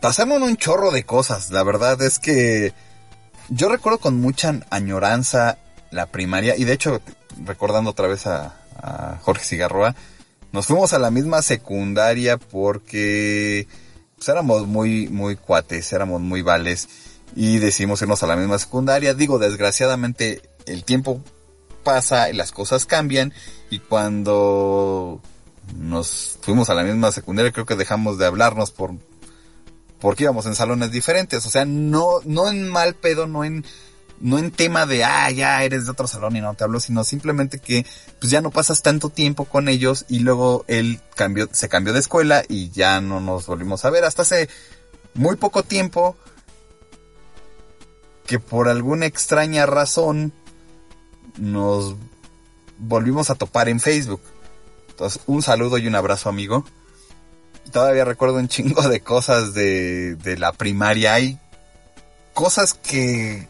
Pasaron un chorro de cosas, la verdad es que yo recuerdo con mucha añoranza la primaria y de hecho, recordando otra vez a, a Jorge Cigarroa, nos fuimos a la misma secundaria porque pues éramos muy, muy cuates, éramos muy vales y decidimos irnos a la misma secundaria. Digo, desgraciadamente el tiempo pasa y las cosas cambian y cuando nos fuimos a la misma secundaria creo que dejamos de hablarnos por porque íbamos en salones diferentes, o sea, no no en mal pedo, no en no en tema de, ah, ya eres de otro salón y no te hablo, sino simplemente que pues ya no pasas tanto tiempo con ellos y luego él cambió, se cambió de escuela y ya no nos volvimos a ver hasta hace muy poco tiempo que por alguna extraña razón nos volvimos a topar en Facebook. Entonces, un saludo y un abrazo amigo. Todavía recuerdo un chingo de cosas de, de la primaria. Hay cosas que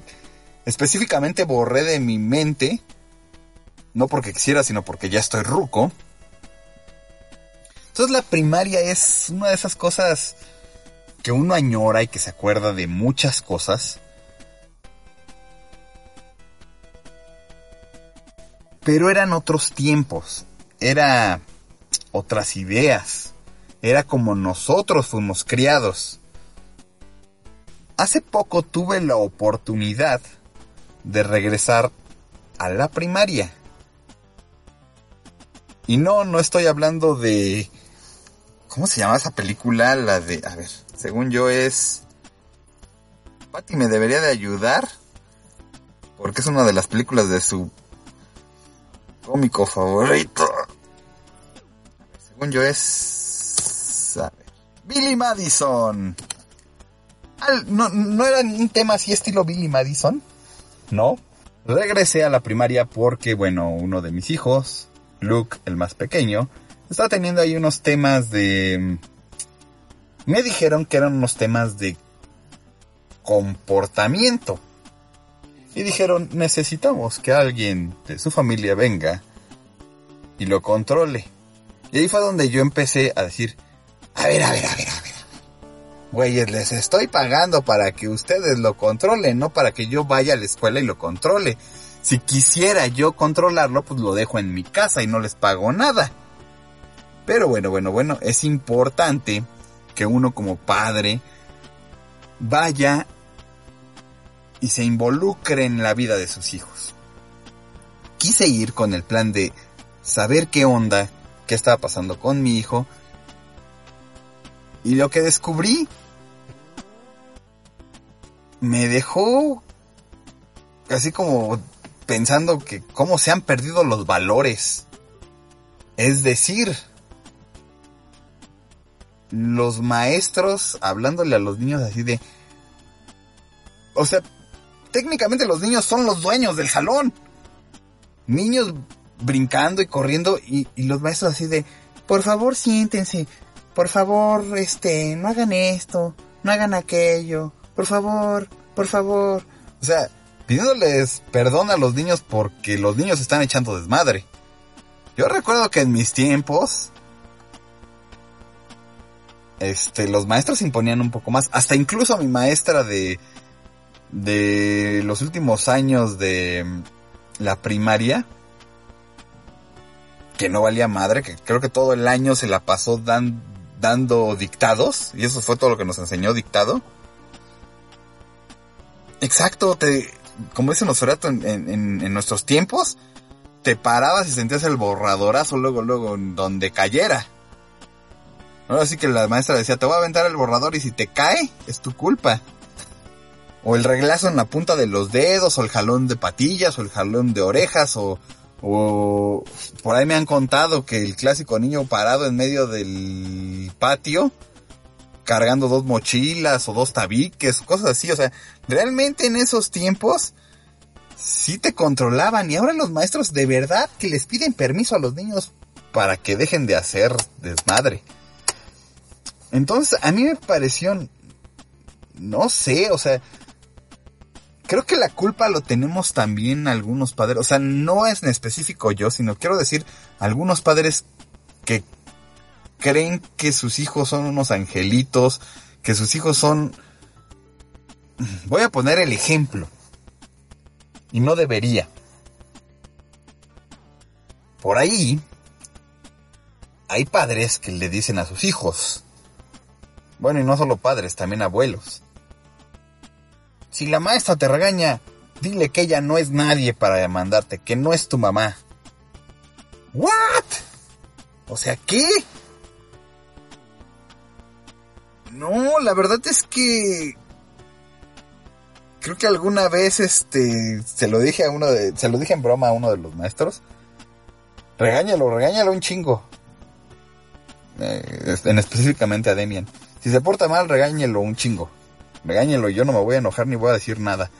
específicamente borré de mi mente, no porque quisiera, sino porque ya estoy ruco. Entonces la primaria es una de esas cosas que uno añora y que se acuerda de muchas cosas. Pero eran otros tiempos, era otras ideas, era como nosotros fuimos criados. Hace poco tuve la oportunidad de regresar a la primaria. Y no, no estoy hablando de... ¿Cómo se llama esa película? La de... A ver, según yo es... Patty me debería de ayudar. Porque es una de las películas de su cómico favorito. Según yo es... Billy Madison. no, no era un tema así estilo Billy Madison. ¿No? Regresé a la primaria porque, bueno, uno de mis hijos, Luke, el más pequeño, estaba teniendo ahí unos temas de... Me dijeron que eran unos temas de comportamiento. Y dijeron, necesitamos que alguien de su familia venga y lo controle. Y ahí fue donde yo empecé a decir, a ver, a ver, a ver. Güeyes, les estoy pagando para que ustedes lo controlen, no para que yo vaya a la escuela y lo controle. Si quisiera yo controlarlo, pues lo dejo en mi casa y no les pago nada. Pero bueno, bueno, bueno, es importante que uno como padre vaya y se involucre en la vida de sus hijos. Quise ir con el plan de saber qué onda, qué estaba pasando con mi hijo. Y lo que descubrí me dejó así como pensando que cómo se han perdido los valores. Es decir, los maestros hablándole a los niños así de... O sea, técnicamente los niños son los dueños del salón. Niños brincando y corriendo y, y los maestros así de... Por favor siéntense. Por favor, este, no hagan esto. No hagan aquello por favor, por favor. O sea, pidiéndoles perdón a los niños porque los niños están echando desmadre. Yo recuerdo que en mis tiempos, este, los maestros imponían un poco más. Hasta incluso mi maestra de, de los últimos años de la primaria, que no valía madre, que creo que todo el año se la pasó dan, dando dictados, y eso fue todo lo que nos enseñó dictado. Exacto, te, como dice Nosferatu en, en, en nuestros tiempos, te parabas y sentías el borradorazo luego, luego, donde cayera. Ahora sí que la maestra decía, te voy a aventar el borrador y si te cae, es tu culpa. O el reglazo en la punta de los dedos, o el jalón de patillas, o el jalón de orejas, o, o por ahí me han contado que el clásico niño parado en medio del patio, cargando dos mochilas o dos tabiques, cosas así. O sea, realmente en esos tiempos sí te controlaban y ahora los maestros de verdad que les piden permiso a los niños para que dejen de hacer desmadre. Entonces, a mí me pareció, no sé, o sea, creo que la culpa lo tenemos también algunos padres, o sea, no es en específico yo, sino quiero decir algunos padres que creen que sus hijos son unos angelitos, que sus hijos son... Voy a poner el ejemplo. Y no debería. Por ahí hay padres que le dicen a sus hijos. Bueno, y no solo padres, también abuelos. Si la maestra te regaña, dile que ella no es nadie para mandarte, que no es tu mamá. ¿What? O sea, ¿qué? No, la verdad es que creo que alguna vez este se lo dije a uno de se lo dije en broma a uno de los maestros. Regáñalo, regáñalo un chingo. Eh, en específicamente a Demian. Si se porta mal, regáñelo un chingo. Regáñelo, yo no me voy a enojar ni voy a decir nada.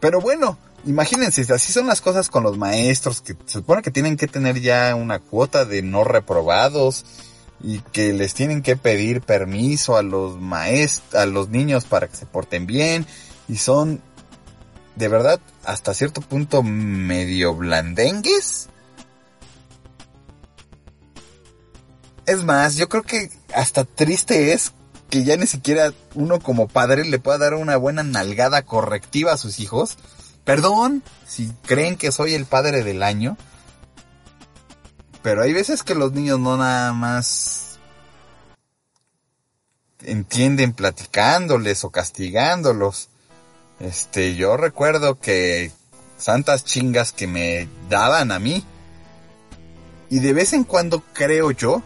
Pero bueno, imagínense, así son las cosas con los maestros, que se supone que tienen que tener ya una cuota de no reprobados y que les tienen que pedir permiso a los maestros, a los niños para que se porten bien y son de verdad hasta cierto punto medio blandengues. Es más, yo creo que hasta triste es que ya ni siquiera uno como padre le pueda dar una buena nalgada correctiva a sus hijos. Perdón si creen que soy el padre del año. Pero hay veces que los niños no nada más entienden platicándoles o castigándolos. Este, yo recuerdo que santas chingas que me daban a mí. Y de vez en cuando creo yo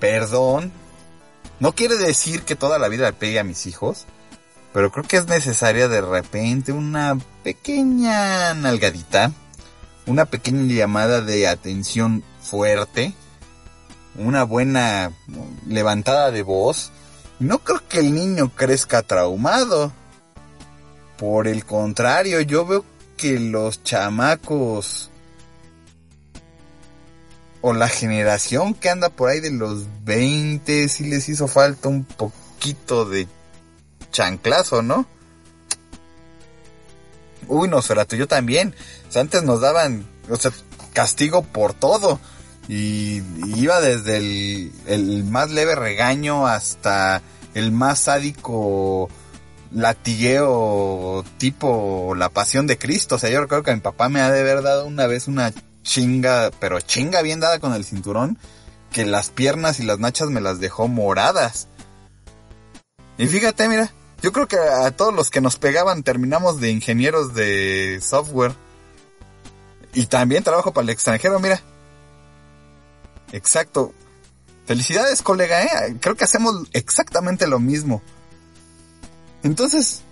perdón. No quiere decir que toda la vida le pegue a mis hijos, pero creo que es necesaria de repente una pequeña nalgadita, una pequeña llamada de atención fuerte, una buena levantada de voz. No creo que el niño crezca traumado. Por el contrario, yo veo que los chamacos o la generación que anda por ahí de los 20 si les hizo falta un poquito de chanclazo, ¿no? Uy, no, Nosferatu, yo también. O sea, antes nos daban, o sea, castigo por todo. Y, iba desde el, el, más leve regaño hasta el más sádico latigueo tipo la pasión de Cristo. O sea, yo recuerdo que mi papá me ha de haber dado una vez una chinga, pero chinga bien dada con el cinturón, que las piernas y las nachas me las dejó moradas. Y fíjate, mira, yo creo que a todos los que nos pegaban terminamos de ingenieros de software. Y también trabajo para el extranjero, mira. Exacto. Felicidades, colega, ¿eh? Creo que hacemos exactamente lo mismo. Entonces,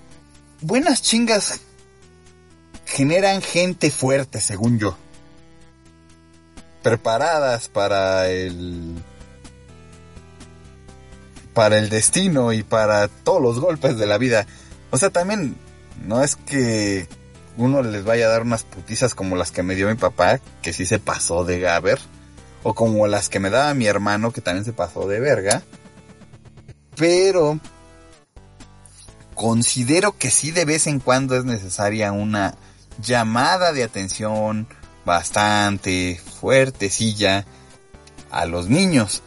buenas chingas generan gente fuerte, según yo preparadas para el para el destino y para todos los golpes de la vida. O sea, también no es que uno les vaya a dar unas putizas como las que me dio mi papá, que sí se pasó de gaber, o como las que me daba mi hermano, que también se pasó de verga. Pero considero que sí de vez en cuando es necesaria una llamada de atención, bastante fuertecilla a los niños.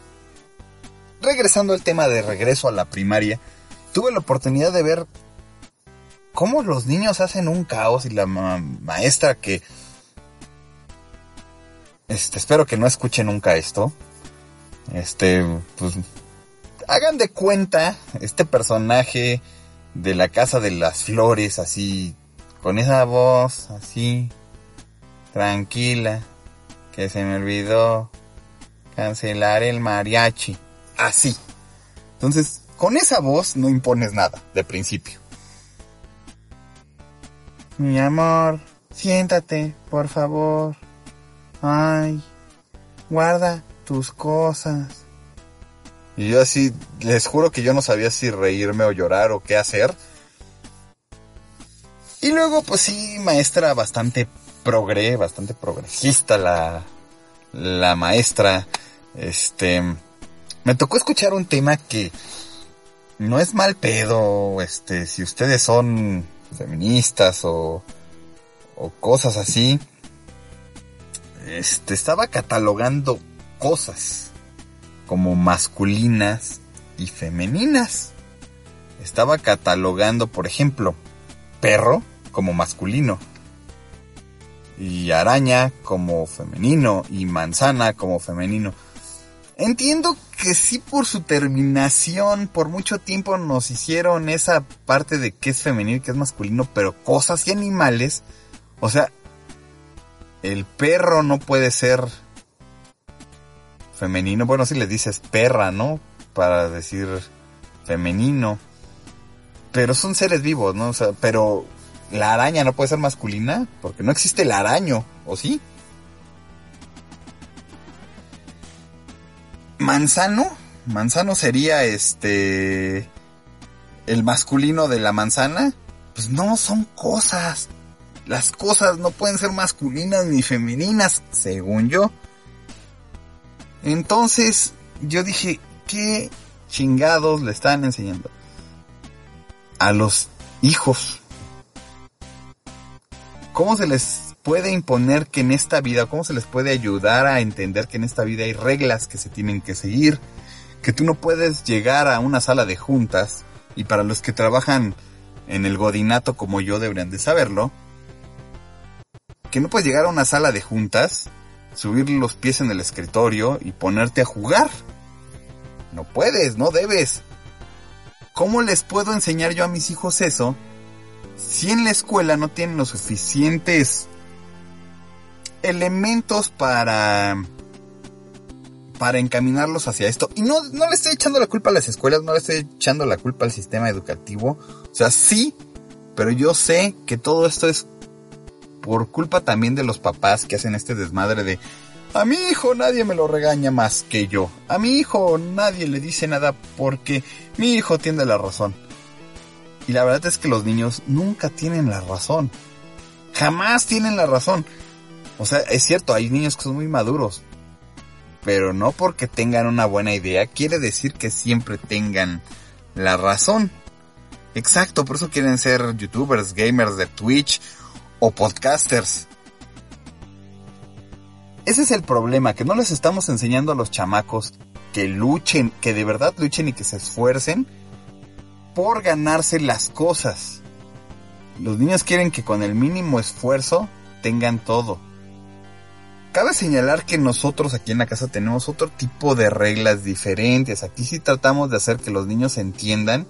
Regresando al tema de regreso a la primaria, tuve la oportunidad de ver cómo los niños hacen un caos y la maestra que... Este, espero que no escuche nunca esto. Este, pues, hagan de cuenta este personaje de la Casa de las Flores, así, con esa voz, así, tranquila, que se me olvidó cancelar el mariachi, así. Entonces, con esa voz no impones nada, de principio. Mi amor, siéntate, por favor. Ay, guarda tus cosas. Y yo así, les juro que yo no sabía si reírme o llorar o qué hacer. Y luego, pues sí, maestra bastante progre, bastante progresista la, la maestra. Este, me tocó escuchar un tema que no es mal pedo, este, si ustedes son feministas o, o cosas así. Este, estaba catalogando cosas como masculinas y femeninas. Estaba catalogando, por ejemplo, perro como masculino y araña como femenino y manzana como femenino. Entiendo que sí por su terminación, por mucho tiempo nos hicieron esa parte de que es femenino que es masculino, pero cosas y animales, o sea, el perro no puede ser femenino. Bueno, si le dices perra, ¿no? Para decir femenino. Pero son seres vivos, ¿no? O sea, pero la araña no puede ser masculina porque no existe el araño, ¿o sí? Manzano, manzano sería este el masculino de la manzana. Pues no, son cosas. Las cosas no pueden ser masculinas ni femeninas, según yo. Entonces yo dije, ¿qué chingados le están enseñando? A los hijos. ¿Cómo se les puede imponer que en esta vida, cómo se les puede ayudar a entender que en esta vida hay reglas que se tienen que seguir? Que tú no puedes llegar a una sala de juntas y para los que trabajan en el godinato como yo deberían de saberlo, que no puedes llegar a una sala de juntas subir los pies en el escritorio y ponerte a jugar. No puedes, no debes. ¿Cómo les puedo enseñar yo a mis hijos eso si en la escuela no tienen los suficientes elementos para para encaminarlos hacia esto. Y no, no le estoy echando la culpa a las escuelas, no le estoy echando la culpa al sistema educativo. O sea, sí, pero yo sé que todo esto es por culpa también de los papás que hacen este desmadre de a mi hijo nadie me lo regaña más que yo. A mi hijo nadie le dice nada porque mi hijo tiene la razón. Y la verdad es que los niños nunca tienen la razón. Jamás tienen la razón. O sea, es cierto, hay niños que son muy maduros. Pero no porque tengan una buena idea quiere decir que siempre tengan la razón. Exacto, por eso quieren ser youtubers, gamers de Twitch o podcasters. Ese es el problema, que no les estamos enseñando a los chamacos que luchen, que de verdad luchen y que se esfuercen por ganarse las cosas. Los niños quieren que con el mínimo esfuerzo tengan todo. Cabe señalar que nosotros aquí en la casa tenemos otro tipo de reglas diferentes. Aquí sí tratamos de hacer que los niños entiendan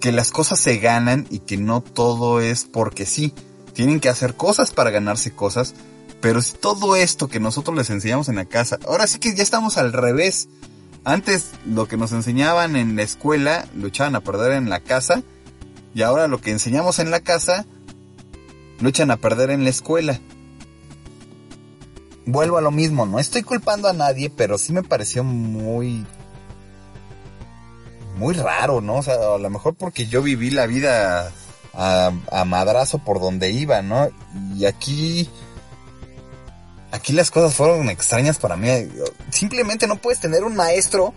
que las cosas se ganan y que no todo es porque sí. Tienen que hacer cosas para ganarse cosas, pero si todo esto que nosotros les enseñamos en la casa, ahora sí que ya estamos al revés. Antes lo que nos enseñaban en la escuela lo echaban a perder en la casa y ahora lo que enseñamos en la casa lo echan a perder en la escuela. Vuelvo a lo mismo, no estoy culpando a nadie, pero sí me pareció muy muy raro, ¿no? O sea, a lo mejor porque yo viví la vida a, madrazo por donde iba, ¿no? Y aquí, aquí las cosas fueron extrañas para mí. Simplemente no puedes tener un maestro,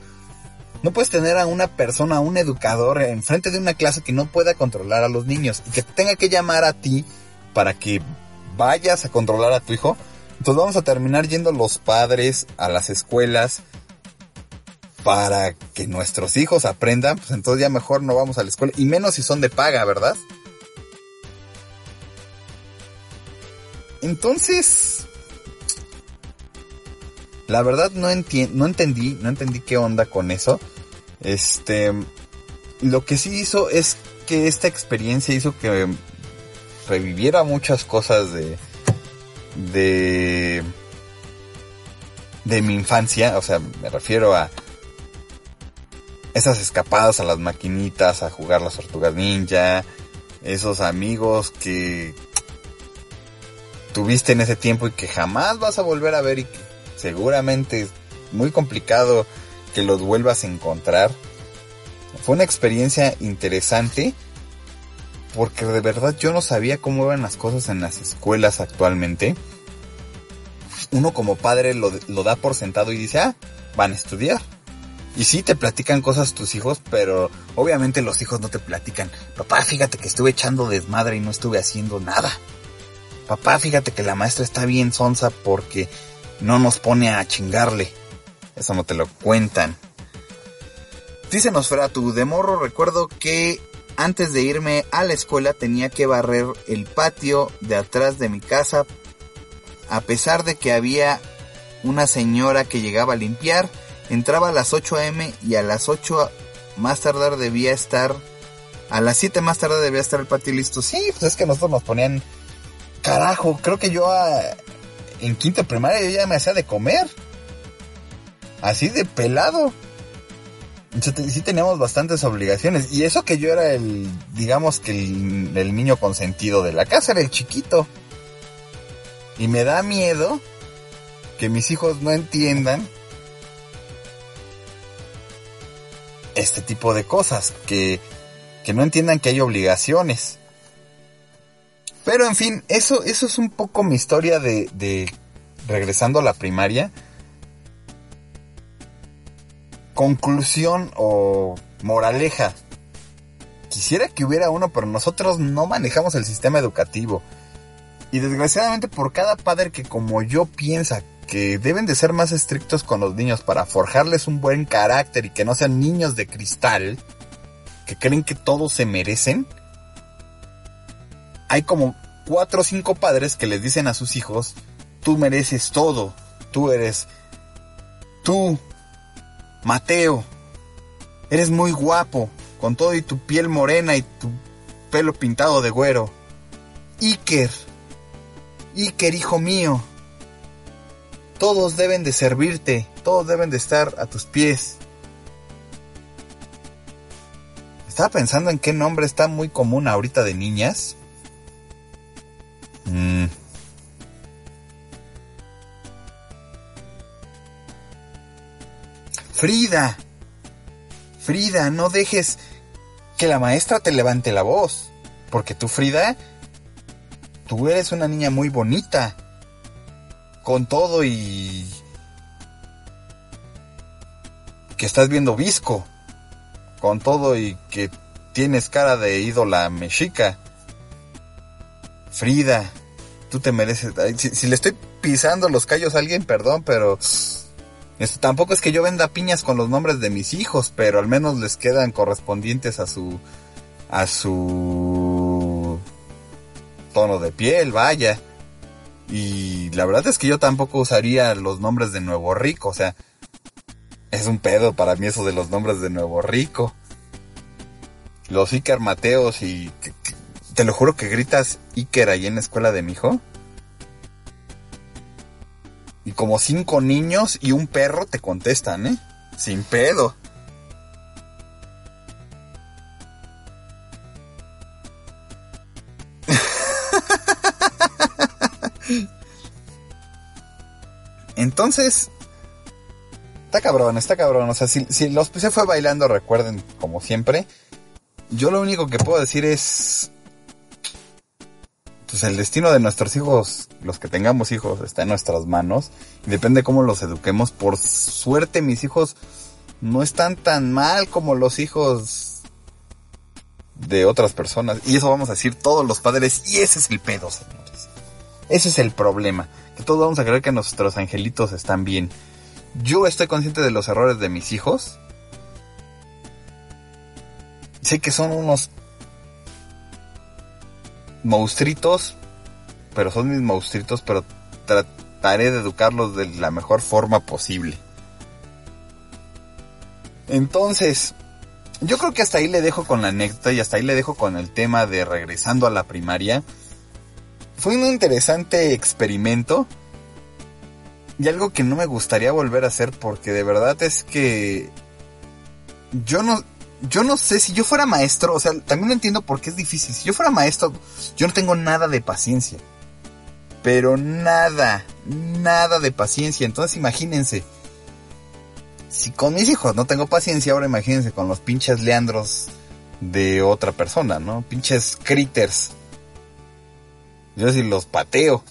no puedes tener a una persona, a un educador enfrente de una clase que no pueda controlar a los niños y que tenga que llamar a ti para que vayas a controlar a tu hijo. Entonces vamos a terminar yendo los padres a las escuelas para que nuestros hijos aprendan, pues entonces ya mejor no vamos a la escuela, y menos si son de paga, ¿verdad? Entonces, La verdad no, no entendí, no entendí qué onda con eso. Este, lo que sí hizo es que esta experiencia hizo que reviviera muchas cosas de, de, de mi infancia. O sea, me refiero a esas escapadas a las maquinitas, a jugar las tortugas ninja, esos amigos que tuviste en ese tiempo y que jamás vas a volver a ver seguramente es muy complicado que los vuelvas a encontrar. Fue una experiencia interesante porque de verdad yo no sabía cómo iban las cosas en las escuelas actualmente. Uno como padre lo, lo da por sentado y dice, ah, van a estudiar. Y sí te platican cosas tus hijos, pero obviamente los hijos no te platican. Papá, fíjate que estuve echando desmadre y no estuve haciendo nada. Papá, fíjate que la maestra está bien sonsa porque no nos pone a chingarle. Eso no te lo cuentan. Dice Nosferatu, de morro recuerdo que antes de irme a la escuela tenía que barrer el patio de atrás de mi casa a pesar de que había una señora que llegaba a limpiar, entraba a las 8 am y a las 8 más tardar debía estar, a las 7 más tarde debía estar el patio listo. Sí, pues es que nosotros nos ponían, carajo, creo que yo a, en quinta primaria yo ya me hacía de comer. Así de pelado. Sí teníamos bastantes obligaciones. Y eso que yo era el, digamos que el, el niño consentido de la casa, era el chiquito. Y me da miedo que mis hijos no entiendan este tipo de cosas, que, que no entiendan que hay obligaciones. Pero en fin, eso, eso es un poco mi historia de, de regresando a la primaria. Conclusión o moraleja. Quisiera que hubiera uno, pero nosotros no manejamos el sistema educativo. Y desgraciadamente por cada padre que como yo piensa que deben de ser más estrictos con los niños para forjarles un buen carácter y que no sean niños de cristal, que creen que todos se merecen, hay como cuatro o cinco padres que les dicen a sus hijos, tú mereces todo, tú eres, tú, Mateo, eres muy guapo, con todo y tu piel morena y tu pelo pintado de güero. Iker, Iker, hijo mío, todos deben de servirte, todos deben de estar a tus pies. Estaba pensando en qué nombre está muy común ahorita de niñas. Mm. Frida. Frida, no dejes que la maestra te levante la voz. Porque tú, Frida, tú eres una niña muy bonita. Con todo y... que estás viendo visco. Con todo y que tienes cara de ídola mexica. Frida, tú te mereces... Si, le estoy pisando los callos a alguien, perdón, pero... Esto, tampoco es que yo venda piñas con los nombres de mis hijos, pero al menos les quedan correspondientes a su... a su... tono de piel, vaya. Y la verdad es que yo tampoco usaría los nombres de Nuevo Rico, o sea... Es un pedo para mí eso de los nombres de Nuevo Rico. Los Iker Mateos y... Te lo juro que gritas Iker ahí en la escuela de mi hijo. Y como cinco niños y un perro te contestan, ¿eh? Sin pedo. Entonces, está cabrón, está cabrón. O sea, si, si los se fue bailando, recuerden, como siempre. Yo lo único que puedo decir es pues el destino de nuestros hijos, los que tengamos hijos, está en nuestras manos. Y depende cómo los eduquemos. Por suerte mis hijos no están tan mal como los hijos de otras personas. Y eso vamos a decir todos los padres. Y ese es el pedo, señores. Ese es el problema. Que todos vamos a creer que nuestros angelitos están bien. Yo estoy consciente de los errores de mis hijos. Sé que son unos monstruitos, pero son mis monstruitos, pero trataré de educarlos de la mejor forma posible. Entonces, yo creo que hasta ahí le dejo con la anécdota y hasta ahí le dejo con el tema de regresando a la primaria. Fue un interesante experimento y algo que no me gustaría volver a hacer porque de verdad es que yo no yo no sé si yo fuera maestro, o sea, también entiendo por qué es difícil. Si yo fuera maestro, yo no tengo nada de paciencia. Pero nada, nada de paciencia. Entonces imagínense, si con mis hijos no tengo paciencia, ahora imagínense con los pinches leandros de otra persona, ¿no? Pinches critters. Yo sí los pateo.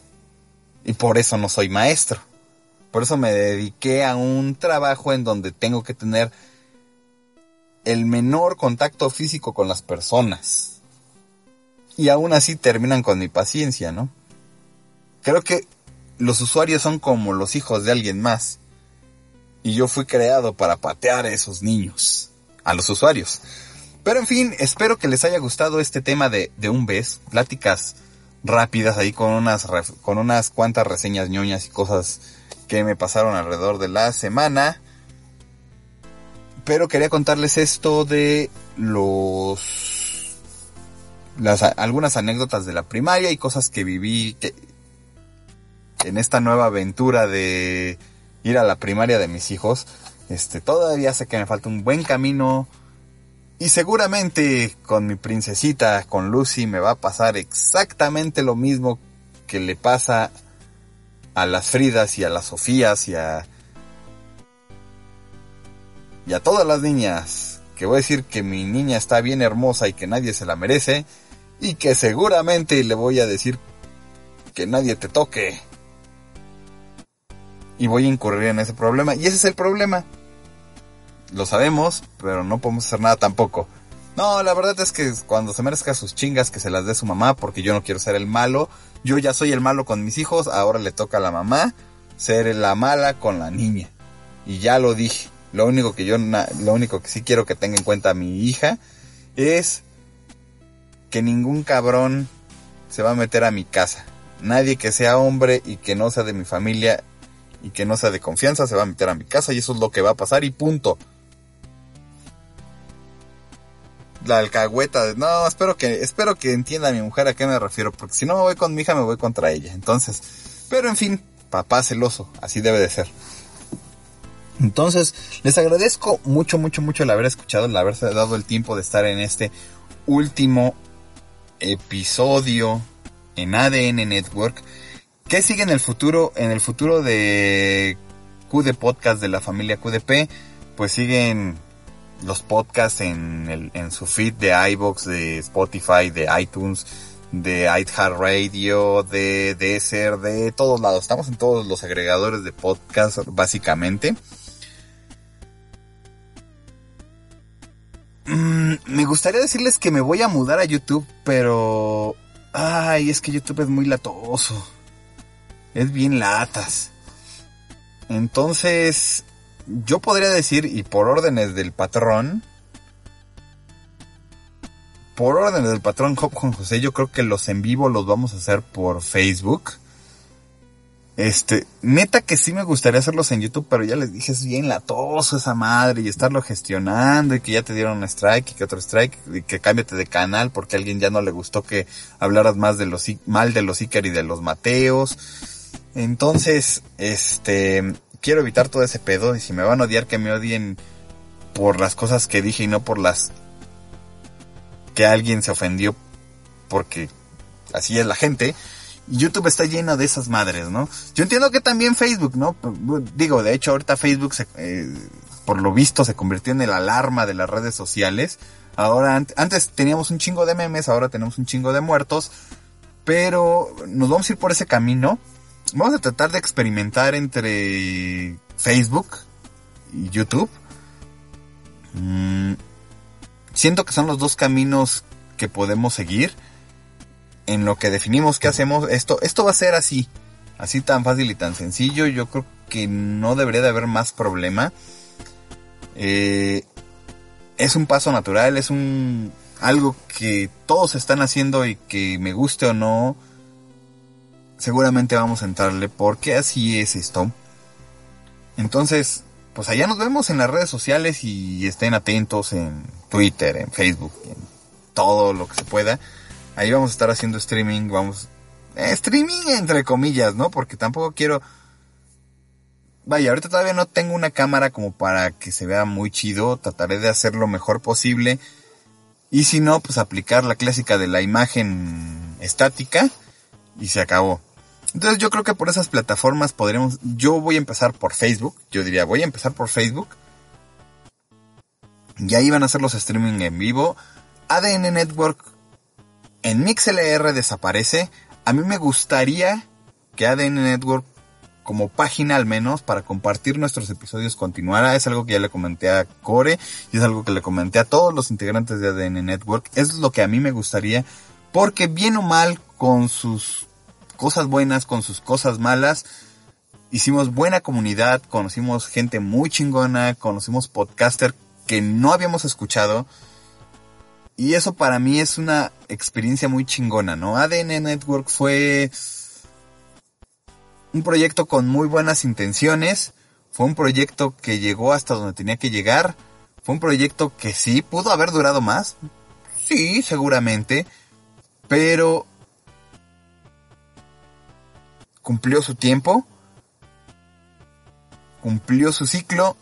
Y por eso no soy maestro. Por eso me dediqué a un trabajo en donde tengo que tener el menor contacto físico con las personas. Y aún así terminan con mi paciencia, ¿no? Creo que los usuarios son como los hijos de alguien más. Y yo fui creado para patear a esos niños, a los usuarios. Pero en fin, espero que les haya gustado este tema de, de un beso, pláticas rápidas ahí con unas, con unas cuantas reseñas ñoñas y cosas que me pasaron alrededor de la semana. Pero quería contarles esto de los... Las, algunas anécdotas de la primaria y cosas que viví en esta nueva aventura de ir a la primaria de mis hijos. Este, todavía sé que me falta un buen camino. Y seguramente con mi princesita, con Lucy, me va a pasar exactamente lo mismo que le pasa a las Fridas y a las Sofías y a... Y a todas las niñas. Que voy a decir que mi niña está bien hermosa y que nadie se la merece. Y que seguramente le voy a decir que nadie te toque y voy a incurrir en ese problema. Y ese es el problema. Lo sabemos, pero no podemos hacer nada tampoco. No, la verdad es que cuando se merezca sus chingas que se las dé su mamá, porque yo no quiero ser el malo. Yo ya soy el malo con mis hijos, ahora le toca a la mamá ser la mala con la niña. Y ya lo dije. Lo único que yo, lo único que sí quiero que tenga en cuenta mi hija es que ningún cabrón se va a meter a mi casa. Nadie que sea hombre y que no sea de mi familia y que no sea de confianza se va a meter a mi casa y eso es lo que va a pasar y punto. La alcahueta, no, espero que, espero que entienda a mi mujer a qué me refiero, porque si no me voy con mi hija me voy contra ella. Entonces, pero en fin, papá celoso, así debe de ser. Entonces, les agradezco mucho, mucho, mucho el haber escuchado, el haberse dado el tiempo de estar en este último episodio en ADN Network. ¿Qué sigue en el futuro? En el futuro de QD Podcast de la familia QDP, pues siguen los podcasts en, en su feed de iBox, de Spotify, de iTunes, de iHeartRadio, de Deezer, de todos lados. Estamos en todos los agregadores de podcast, básicamente. Mm, me gustaría decirles que me voy a mudar a YouTube, pero... Ay, es que YouTube es muy latoso es bien latas. Entonces, yo podría decir, y por órdenes del patrón, por órdenes del patrón Juan José, yo creo que los en vivo los vamos a hacer por Facebook. Este, neta que sí me gustaría hacerlos en YouTube, pero ya les dije, es bien latoso esa madre y estarlo gestionando y que ya te dieron un strike y que otro strike y que cámbiate de canal porque a alguien ya no le gustó que hablaras más de los, mal de los Iker y de los Mateos. Entonces, este, quiero evitar todo ese pedo y si me van a odiar que me odien por las cosas que dije y no por las que alguien se ofendió porque así es la gente. YouTube está lleno de esas madres, ¿no? Yo entiendo que también Facebook, ¿no? Digo, de hecho ahorita Facebook eh, por lo visto se convirtió en el alarma de las redes sociales. Ahora, antes teníamos un chingo de memes, ahora tenemos un chingo de muertos. Pero nos vamos a ir por ese camino vamos a tratar de experimentar entre Facebook y YouTube. Mm, siento que son los dos caminos que podemos seguir. En lo que definimos qué hacemos, esto, esto va a ser así, así tan fácil y tan sencillo. Yo creo que no debería de haber más problema. Eh, es un paso natural, es un algo que todos están haciendo y que me guste o no, seguramente vamos a entrarle porque así es esto. Entonces, pues allá nos vemos en las redes sociales y estén atentos en Twitter, en Facebook, en todo lo que se pueda. Ahí vamos a estar haciendo streaming, vamos... Eh, streaming entre comillas, ¿no? Porque tampoco quiero... Vaya, ahorita todavía no tengo una cámara como para que se vea muy chido. Trataré de hacer lo mejor posible. Y si no, pues aplicar la clásica de la imagen estática. Y se acabó. Entonces yo creo que por esas plataformas podremos, yo voy a empezar por Facebook, yo diría voy a empezar por Facebook. Y ahí van a hacer los streaming en vivo. ADN Network en MixLR desaparece. A mí me gustaría que ADN Network como página al menos para compartir nuestros episodios continuara. Es algo que ya le comenté a Core y es algo que le comenté a todos los integrantes de ADN Network. Es lo que a mí me gustaría porque bien o mal con sus cosas buenas, con sus cosas malas. Hicimos buena comunidad, conocimos gente muy chingona, conocimos podcaster que no habíamos escuchado. Y eso para mí es una experiencia muy chingona, ¿no? ADN Network fue un proyecto con muy buenas intenciones. Fue un proyecto que llegó hasta donde tenía que llegar. Fue un proyecto que sí, pudo haber durado más. Sí, seguramente. Pero cumplió su tiempo, cumplió su ciclo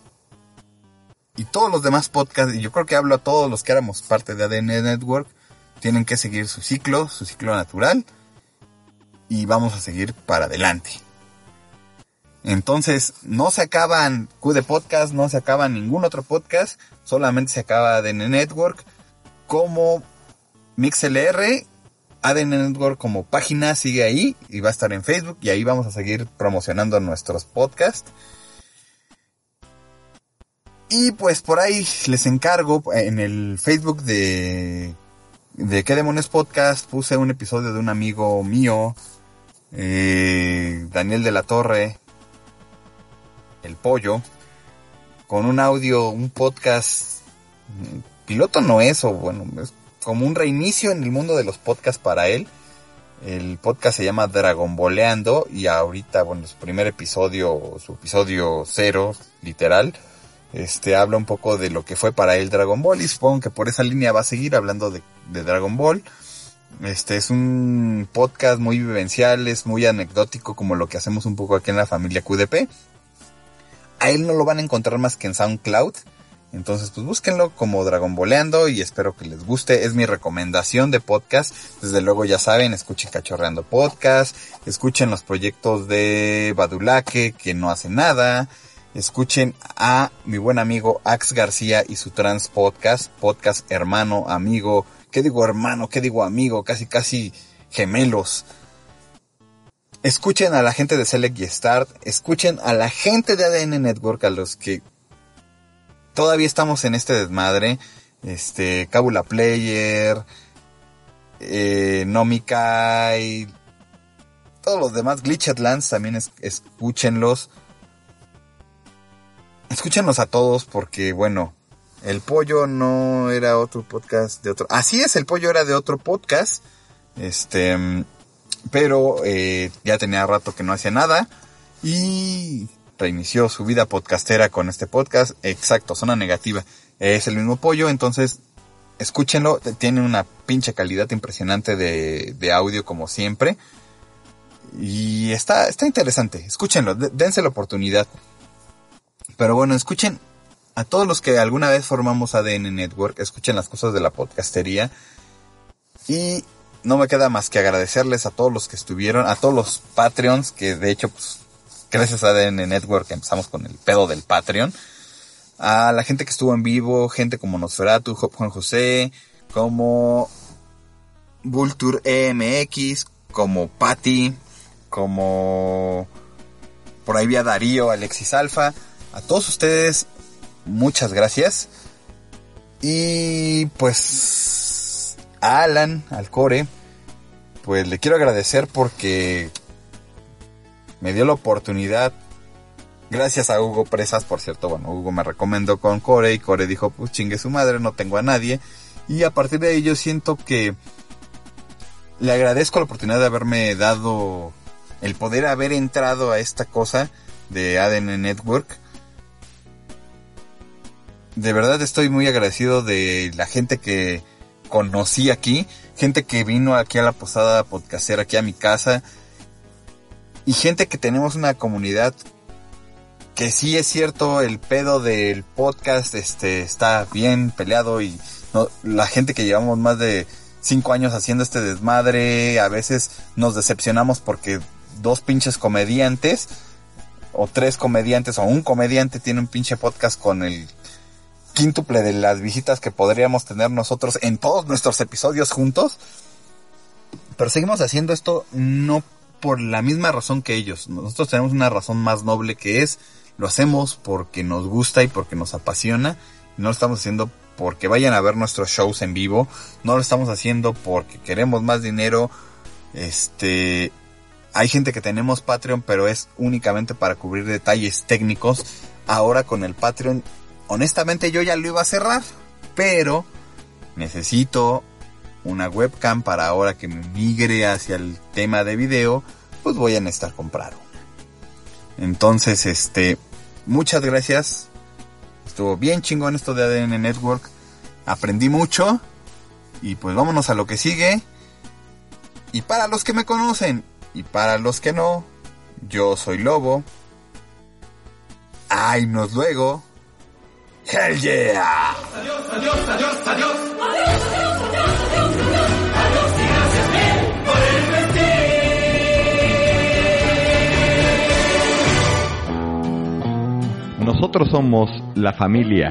y todos los demás podcasts, y yo creo que hablo a todos los que éramos parte de ADN Network, tienen que seguir su ciclo, su ciclo natural y vamos a seguir para adelante. Entonces, no se acaban Q de podcast, no se acaba ningún otro podcast, solamente se acaba ADN Network como MixLR ADN Network como página sigue ahí y va a estar en Facebook y ahí vamos a seguir promocionando nuestros podcasts. Y pues por ahí les encargo en el Facebook de de qué demonios podcast puse un episodio de un amigo mío, eh, Daniel de la Torre, el pollo, con un audio, un podcast piloto no es o bueno es como un reinicio en el mundo de los podcasts para él. El podcast se llama Dragon Boleando y ahorita, bueno, su primer episodio, su episodio cero, literal, este habla un poco de lo que fue para él Dragon Ball y supongo que por esa línea va a seguir hablando de, Dragon Ball. Este es un podcast muy vivencial, es muy anecdótico como lo que hacemos un poco aquí en la familia QDP. A él no lo van a encontrar más que en SoundCloud. Entonces, pues búsquenlo como Dragon Boleando y espero que les guste. Es mi recomendación de podcast. Desde luego ya saben, escuchen Cachorreando Podcast, escuchen los proyectos de Badulaque que no hace nada. Escuchen a mi buen amigo Ax García y su Trans Podcast, podcast hermano, amigo, ¿qué digo hermano? ¿Qué digo amigo? Casi, casi gemelos. Escuchen a la gente de Select y Start, escuchen a la gente de ADN Network, a los que todavía estamos en este desmadre. Este, Cabula Player, eh, Nomikai, todos los demás, Glitched Lands también escúchenlos. Escúchenlos a todos porque, bueno, el pollo no era otro podcast de otro. Así es, el pollo era de otro podcast. Este, pero eh, ya tenía rato que no hacía nada. Y reinició su vida podcastera con este podcast. Exacto, zona negativa. Es el mismo pollo, entonces escúchenlo. Tiene una pinche calidad impresionante de, de audio como siempre. Y está, está interesante. Escúchenlo, dense la oportunidad. Pero bueno, escuchen a todos los que alguna vez formamos ADN Network, escuchen las cosas de la podcastería. Y no me queda más que agradecerles a todos los que estuvieron, a todos los Patreons, que de hecho, pues, gracias a ADN Network empezamos con el pedo del Patreon. A la gente que estuvo en vivo, gente como Nosferatu, Juan José, como Vulture EMX, como Patty, como por ahí vía Darío, Alexis Alfa. A todos ustedes, muchas gracias. Y pues a Alan, al Core, pues le quiero agradecer porque me dio la oportunidad. Gracias a Hugo Presas, por cierto, bueno, Hugo me recomendó con Core y Core dijo, pues chingue su madre, no tengo a nadie. Y a partir de ahí yo siento que le agradezco la oportunidad de haberme dado el poder haber entrado a esta cosa de ADN Network. De verdad estoy muy agradecido de la gente que conocí aquí, gente que vino aquí a la posada podcastera, aquí a mi casa, y gente que tenemos una comunidad que sí es cierto, el pedo del podcast este, está bien peleado y la gente que llevamos más de cinco años haciendo este desmadre, a veces nos decepcionamos porque dos pinches comediantes, o tres comediantes, o un comediante tiene un pinche podcast con el quíntuple de las visitas que podríamos tener nosotros en todos nuestros episodios juntos. Pero seguimos haciendo esto no por la misma razón que ellos. Nosotros tenemos una razón más noble que es, lo hacemos porque nos gusta y porque nos apasiona. No lo estamos haciendo porque vayan a ver nuestros shows en vivo. No lo estamos haciendo porque queremos más dinero. Este, hay gente que tenemos Patreon, pero es únicamente para cubrir detalles técnicos. Ahora con el Patreon, honestamente yo ya lo iba a cerrar, pero necesito una webcam para ahora que me migre hacia el tema de video, pues voy a necesitar comprar una. Entonces, este, muchas gracias. Estuvo bien chingón esto de ADN Network. Aprendí mucho. Y pues vámonos a lo que sigue. Y para los que me conocen y para los que no, yo soy Lobo. ¡Ay, nos luego! ¡Hell yeah! Adiós, adiós, adiós, adiós. Nosotros somos la familia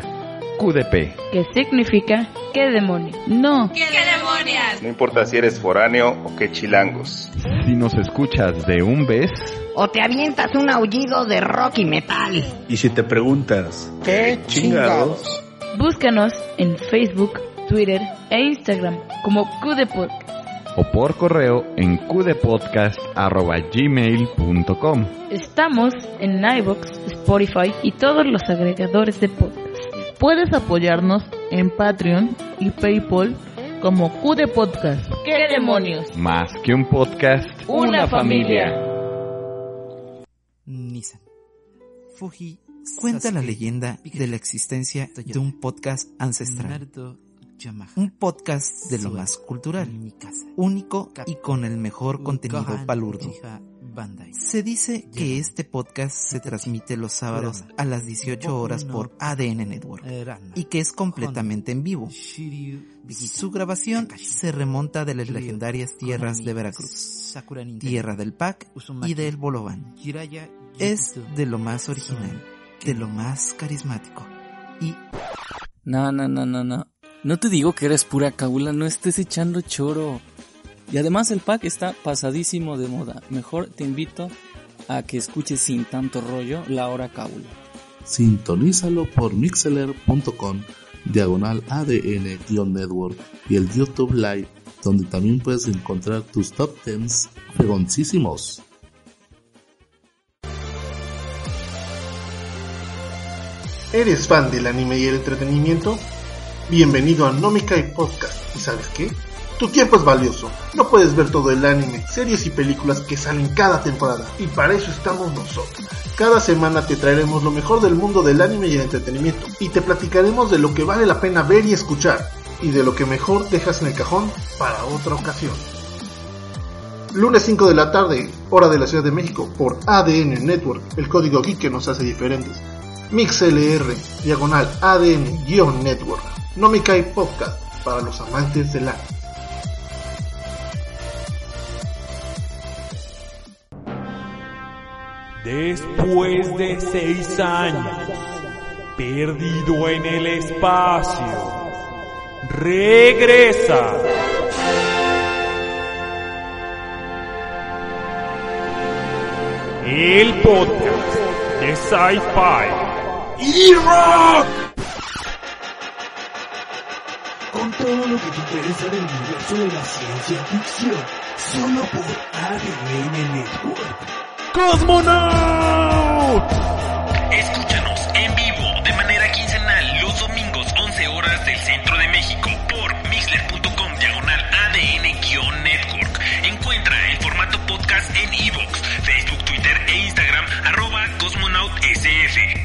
QDP. ¿Qué significa? ¿Qué demonios? No. No importa si eres foráneo o qué chilangos. Si nos escuchas de un vez, O te avientas un aullido de rock y metal. Y si te preguntas, ¿qué chingados? Búscanos en Facebook, Twitter e Instagram como QDPod. o por correo en qdepodcast.gmail.com. Estamos en iVoox, Spotify y todos los agregadores de podcast. Puedes apoyarnos en Patreon y PayPal como QD Podcast. ¿Qué demonios? Más que un podcast, Una familia. Cuenta la leyenda de la existencia de un podcast ancestral. Un podcast de lo más cultural, único y con el mejor contenido palurdo. Se dice que este podcast se transmite los sábados a las 18 horas por ADN Network y que es completamente en vivo. Su grabación se remonta de las legendarias tierras de Veracruz, tierra del PAC y del Bolobán. Es de lo más original, de lo más carismático y No, no, no, no, no. No te digo que eres pura cabula, no estés echando choro. Y además el pack está pasadísimo de moda. Mejor te invito a que escuches sin tanto rollo la hora cábula. Sintonízalo por mixeler.com diagonal ADN-network y el YouTube Live, donde también puedes encontrar tus top 10 fregoncísimos. ¿Eres fan del anime y el entretenimiento? Bienvenido a Nomikai Podcast. ¿Y sabes qué? Tu tiempo es valioso. No puedes ver todo el anime, series y películas que salen cada temporada. Y para eso estamos nosotros. Cada semana te traeremos lo mejor del mundo del anime y el entretenimiento. Y te platicaremos de lo que vale la pena ver y escuchar. Y de lo que mejor dejas en el cajón para otra ocasión. Lunes 5 de la tarde, hora de la Ciudad de México, por ADN Network, el código geek que nos hace diferentes. MixLR, diagonal ADN-Network. No me podcast para los amantes del anime. Después de seis años, perdido en el espacio, regresa. El podcast de Sci-Fi y rock. Con todo lo que te interesa del universo de la ciencia ficción, solo por ADN Network. ¡Cosmonaut! Escúchanos en vivo de manera quincenal los domingos 11 horas del centro de México por mixler.com diagonal ADN-network. Encuentra el formato podcast en iVoox, Facebook, Twitter e Instagram arroba cosmonautsf